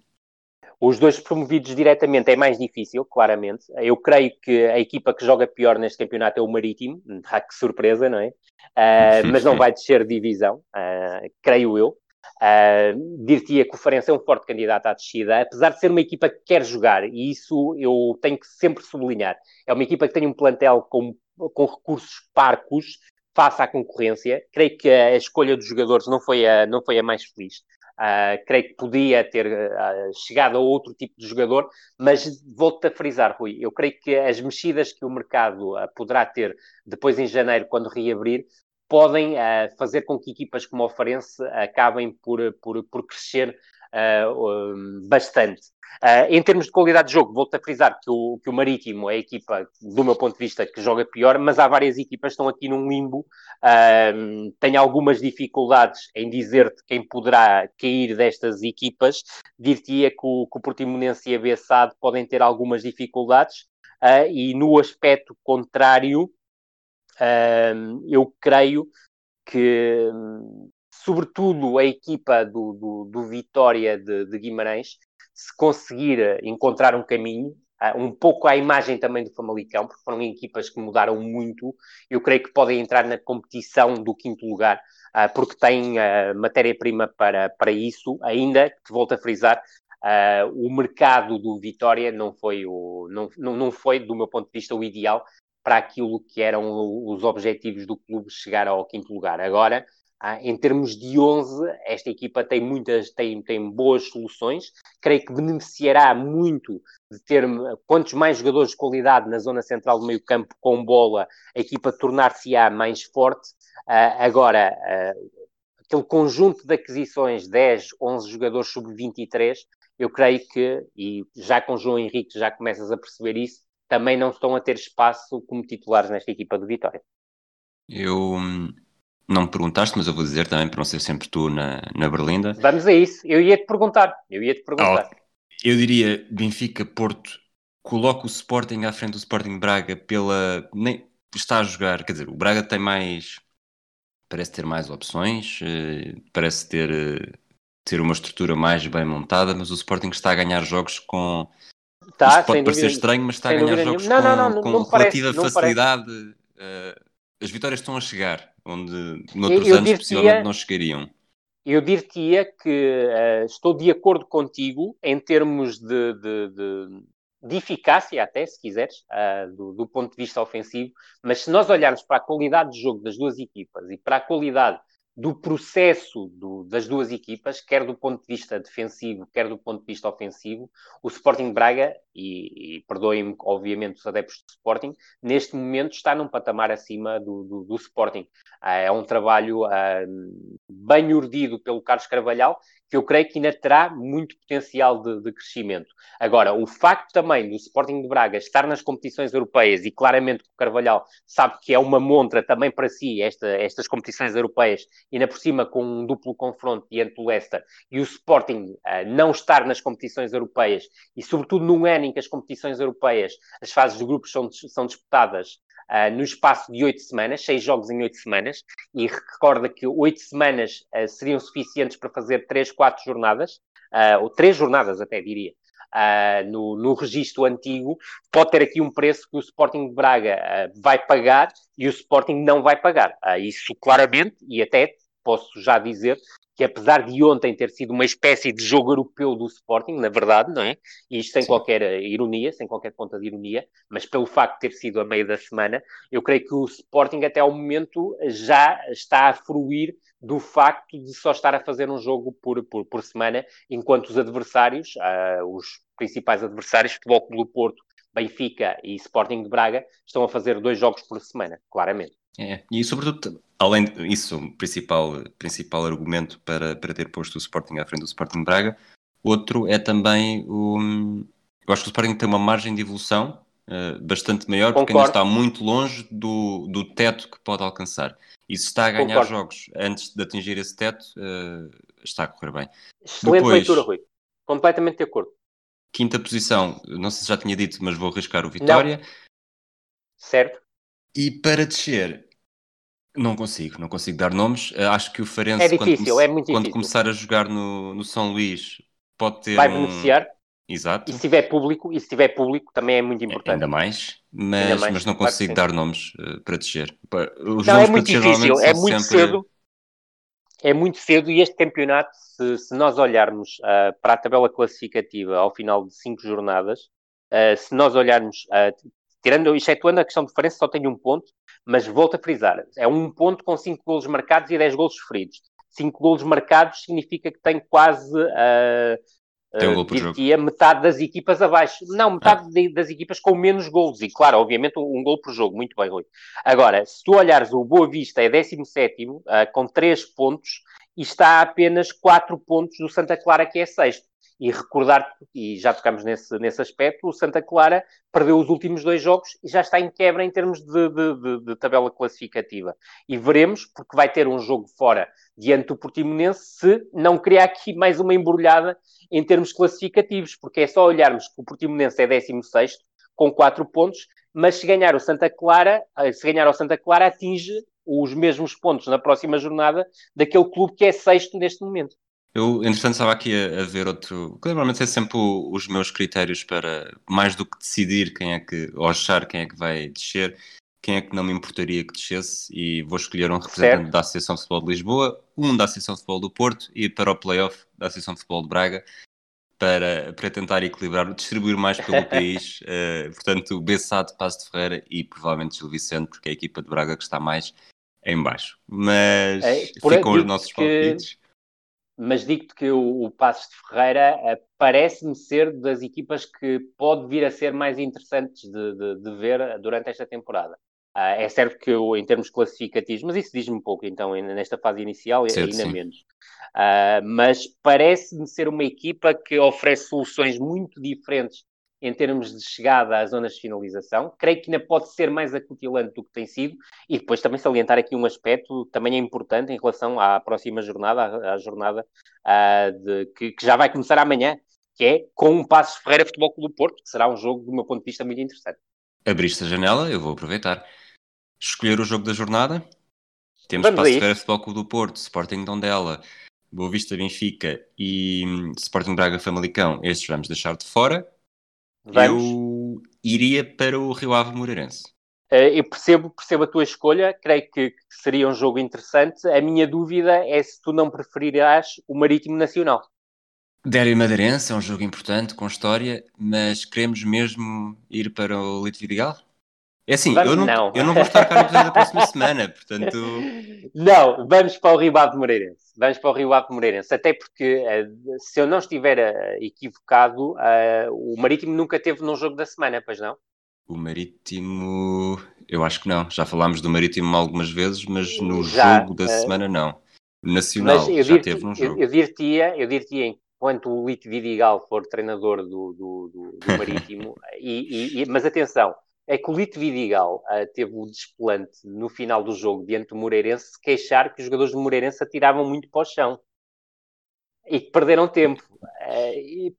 C: Os dois promovidos diretamente é mais difícil, claramente. Eu creio que a equipa que joga pior neste campeonato é o Marítimo. (laughs) Ah, que surpresa, não é? Uh, (laughs) mas não vai descer divisão, uh, creio eu. Uh, Dir-te-ia que o Farense é um forte candidato à descida, apesar de ser uma equipa que quer jogar, e isso eu tenho que sempre sublinhar. É uma equipa que tem um plantel com com recursos parcos face à concorrência. Creio que a escolha dos jogadores não foi a, não foi a mais feliz. Uh, creio que podia ter uh, chegado a outro tipo de jogador, mas volto a frisar, Rui, eu creio que as mexidas que o mercado uh, poderá ter depois em janeiro, quando reabrir, podem fazer com que equipas como o Farense acabem por, por, por crescer um, bastante. Uh, em termos de qualidade de jogo, volto a frisar que o, que o Marítimo é a equipa, do meu ponto de vista, que joga pior, mas há várias equipas que estão aqui num limbo. Uh, tenho algumas dificuldades em dizer-te quem poderá cair destas equipas. Dir-te-ia que o, que o Portimonense e a Bessade podem ter algumas dificuldades. Uh, e no aspecto contrário, eu creio que sobretudo a equipa do, do, do Vitória de, de, Guimarães, se conseguir encontrar um caminho, ah, um pouco à imagem também do Famalicão, porque foram equipas que mudaram muito, eu creio que podem entrar na competição do quinto lugar, ah, porque têm ah, matéria-prima para, para isso, ainda que volto a frisar, o mercado do Vitória não foi, o, não, não foi, do meu ponto de vista, o ideal para aquilo que eram os objetivos do clube chegar ao quinto lugar. Agora, ah, em termos de 11, esta equipa tem muitas, tem, tem boas soluções. Creio que beneficiará muito de ter quantos mais jogadores de qualidade na zona central do meio campo com bola, a equipa tornar-se-á mais forte. Uh, agora, uh, aquele conjunto de aquisições, 10, 11 jogadores sub-23, eu creio que, e já com João Henrique já começas a perceber isso, também não estão a ter espaço como titulares nesta equipa de Vitória.
B: Eu hum, não me perguntaste, mas eu vou dizer também para não ser sempre tu na, na Berlinda.
C: Vamos a isso. Eu ia-te perguntar. Eu ia-te perguntar. Oh,
B: eu diria Benfica, Porto, coloca o Sporting à frente do Sporting Braga pela... Nem, está a jogar, quer dizer, o Braga tem mais... Parece ter mais opções, eh, parece ter... Eh, ter uma estrutura mais bem montada, mas o Sporting está a ganhar jogos com.
C: Tá,
B: pode parecer
C: dúvida-
B: estranho, mas está a ganhar jogos.
C: Não,
B: com,
C: não, não,
B: com
C: parece,
B: relativa
C: me
B: facilidade. Eh, as vitórias estão a chegar, onde noutros
C: eu
B: anos
C: dir-te-ia-
B: possivelmente não chegariam.
C: Eu dir-te-ia que eh, estou de acordo contigo em termos de, de- de- de eficácia, até, se quiseres, ah, do, do ponto de vista ofensivo, mas se nós olharmos para a qualidade de jogo das duas equipas e para a qualidade do processo do- das duas equipas, quer do ponto de vista defensivo, quer do ponto de vista ofensivo, o Sporting Braga, e, e perdoem-me, obviamente, os adeptos do Sporting, neste momento está num patamar acima do, do- do Sporting. Ah, é um trabalho ah, bem urdido pelo Carlos Carvalhal, que eu creio que ainda terá muito potencial de, de crescimento. Agora, o facto também do Sporting de Braga estar nas competições europeias, e claramente o Carvalhal sabe que é uma montra também para si esta- estas competições europeias, ainda por cima com um duplo confronto diante do Leicester, e o Sporting ah, não estar nas competições europeias, e sobretudo num ano que as competições europeias, as fases de grupos são, são disputadas ah, no espaço de oito semanas, seis jogos em oito semanas, e recorda que oito semanas ah, seriam suficientes para fazer três, quatro jornadas, ah, ou três jornadas até diria, ah, no, no registro antigo, pode ter aqui um preço que o Sporting de Braga ah, vai pagar e o Sporting não vai pagar. Ah, isso claramente, e até posso já dizer que apesar de ontem ter sido uma espécie de jogo europeu do Sporting, na verdade, não é? E isto sem
B: Sim.
C: qualquer eh, ironia, sem qualquer ponta de ironia, mas pelo facto de ter sido a meio da semana, eu creio que o Sporting até ao momento já está a fruir do facto de só estar a fazer um jogo por, por, por semana, enquanto os adversários, ah, os principais adversários, Futebol Clube do Porto, Benfica e Sporting de Braga, estão a fazer dois jogos por semana, claramente.
B: É, e sobretudo, além disso, o principal, principal argumento para, para ter posto o Sporting à frente do Sporting Braga, outro é também o. Eu acho que o Sporting tem uma margem de evolução eh, bastante maior, porque ainda
C: Concordo.
B: está muito longe do, do teto que pode alcançar. E se está a ganhar
C: Concordo.
B: jogos antes de atingir esse teto, eh, está a correr bem.
C: Excelente
B: Depois-
C: leitura, Rui. Completamente de acordo.
B: Quinta posição, não sei se já tinha dito, mas vou arriscar o Vitória.
C: Certo?
B: E para descer, não consigo, não consigo dar nomes. Eh, Acho que o Farense,
C: É difícil,
B: quando,
C: é muito
B: quando
C: difícil.
B: começar a jogar no, no São Luís, pode ter
C: Vai
B: um...
C: beneficiar.
B: Exato,
C: E se tiver público, e se tiver público também é muito importante.
B: ainda mais, mas,
C: Ainda mais,
B: mas não consigo dar nomes eh, para descer. Os
C: Não,
B: nomes
C: é muito
B: para descer
C: difícil, é muito
B: sempre-
C: cedo. É muito cedo e este campeonato, se, se nós olharmos ah, para a tabela classificativa ao final de cinco jornadas, ah, se nós olharmos, tirando, excetuando a questão de diferença, só tem um ponto, mas volto a frisar, é um ponto com cinco golos marcados e 10 golos sofridos. Cinco golos marcados significa que tem quase ah,
B: Tem um
C: ah, diria metade das equipas abaixo. Não, metade de- das equipas com menos golos. E claro, obviamente, um, um gol por jogo. Muito bem, Rui. Agora, se tu olhares, o Boa Vista é 17 com 3 pontos e está a apenas 4 pontos do Santa Clara, que é sexto. E recordar, e já tocamos nesse, nesse aspecto, o Santa Clara perdeu os últimos dois jogos e já está em quebra em termos de, de- de- de tabela classificativa. E veremos, porque vai ter um jogo fora diante do Portimonense, se não criar aqui mais uma embrulhada em termos classificativos, porque é só olharmos que o Portimonense é 16 com 4 pontos, mas se ganhar o Santa Clara, eh, se ganhar ao Santa Clara, atinge os mesmos pontos na próxima jornada daquele clube que é sexto neste momento.
B: Eu, entretanto, estava aqui a, a ver outro. que Normalmente é sempre o- os meus critérios para, mais do que decidir quem é que, ou achar quem é que vai descer, quem é que não me importaria que descesse, e vou escolher um representante
C: Certo.
B: da Associação de Futebol de Lisboa, um da Associação de Futebol do Porto e para o playoff da Associação de Futebol de Braga, para, para tentar equilibrar, distribuir mais pelo (laughs) país. eh, portanto, Bessado, Passo de Ferreira e provavelmente Gil Vicente, porque é a equipa de Braga que está mais em baixo. Mas
C: É,
B: ficam os nossos
C: que-
B: palpites.
C: Mas digo-te que o, o Passos de Ferreira eh, parece-me ser das equipas que pode vir a ser mais interessantes de, de- de ver durante esta temporada. Ah, é certo que eu, em termos classificativos, mas isso diz-me pouco, então, nesta fase inicial,
B: Certo,
C: ainda
B: sim.
C: menos. Ah, mas parece-me ser uma equipa que oferece soluções muito diferentes em termos de chegada às zonas de finalização. Creio que ainda pode ser mais acutilante do que tem sido, e depois também salientar aqui um aspecto também é importante em relação à próxima jornada, à, jornada de- que, que já vai começar amanhã, que é com um Passos Ferreira Futebol Clube do Porto, que será um jogo, do meu ponto de vista, muito interessante.
B: Abriste a janela, eu vou aproveitar. Escolher o jogo da jornada. Temos
C: Vamos
B: Passo. Ferreira Futebol Clube do Porto, Sporting Tondela, Boa Vista Benfica e hum, Sporting Braga Famalicão, estes vamos deixar de fora.
C: Vamos.
B: Eu iria para o Rio Ave Moreirense.
C: Eh, eu percebo, percebo a tua escolha, creio que, seria um jogo interessante. A minha dúvida é se tu não preferirás o Marítimo Nacional.
B: Derby Madeirense é um jogo importante, com história, mas queremos mesmo ir para o Lito Vidigal? É assim,
C: Vamos-
B: eu não,
C: não.
B: eu não vou estar cá no episódio da próxima (laughs) semana, portanto,
C: Não, vamos para o Rio Ave Moreirense. Vamos para o Rio Ave Moreirense. Até porque, eh, se eu não estiver eh, equivocado, eh, o Marítimo nunca teve num jogo da semana, pois não?
B: o Marítimo, eu acho que não. Já falámos do Marítimo algumas vezes, mas no
C: Já,
B: jogo da
C: eh,
B: semana não. O Nacional
C: Mas eu
B: já teve num
C: eu,
B: jogo.
C: eu dir-te-ia, eu dir-te-ia, enquanto o Lito Vidigal for treinador do, do, do- do (laughs) Marítimo, e, e- e- mas atenção, é que o Lito Vidigal ah, teve o desplante no final do jogo diante do Moreirense se queixar que os jogadores do Moreirense atiravam muito para o chão e que perderam tempo. E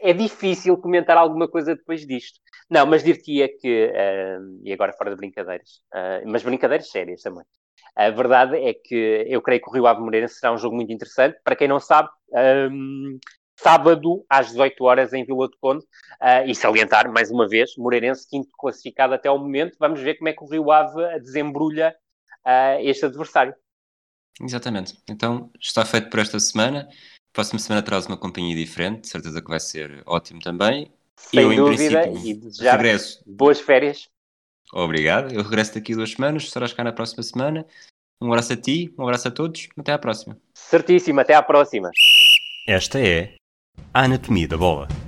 C: é difícil comentar alguma coisa depois disto. Não, mas dir-te-ia que, ah, e agora fora de brincadeiras, mas brincadeiras sérias também. A verdade é que eu creio que o Rio Ave Moreirense será um jogo muito interessante. Para quem não sabe, hum, sábado às 18 horas em Vila do Conde, ah, e salientar mais uma vez, Moreirense quinto classificado até o momento. Vamos ver como é que o Rio Ave desembrulha ah, este adversário.
B: Exatamente. Então, está feito por esta semana. Próxima semana traz uma companhia diferente, de certeza que vai ser ótimo também.
C: Sem
B: eu, em
C: dúvida, e desejar
B: regresso.
C: boas férias.
B: Obrigado. Eu regresso daqui a duas semanas, estarás cá na próxima semana. Um abraço a ti, um abraço a todos. Até à próxima.
C: Certíssimo, até à próxima.
A: Esta é a Anatomia da Bola.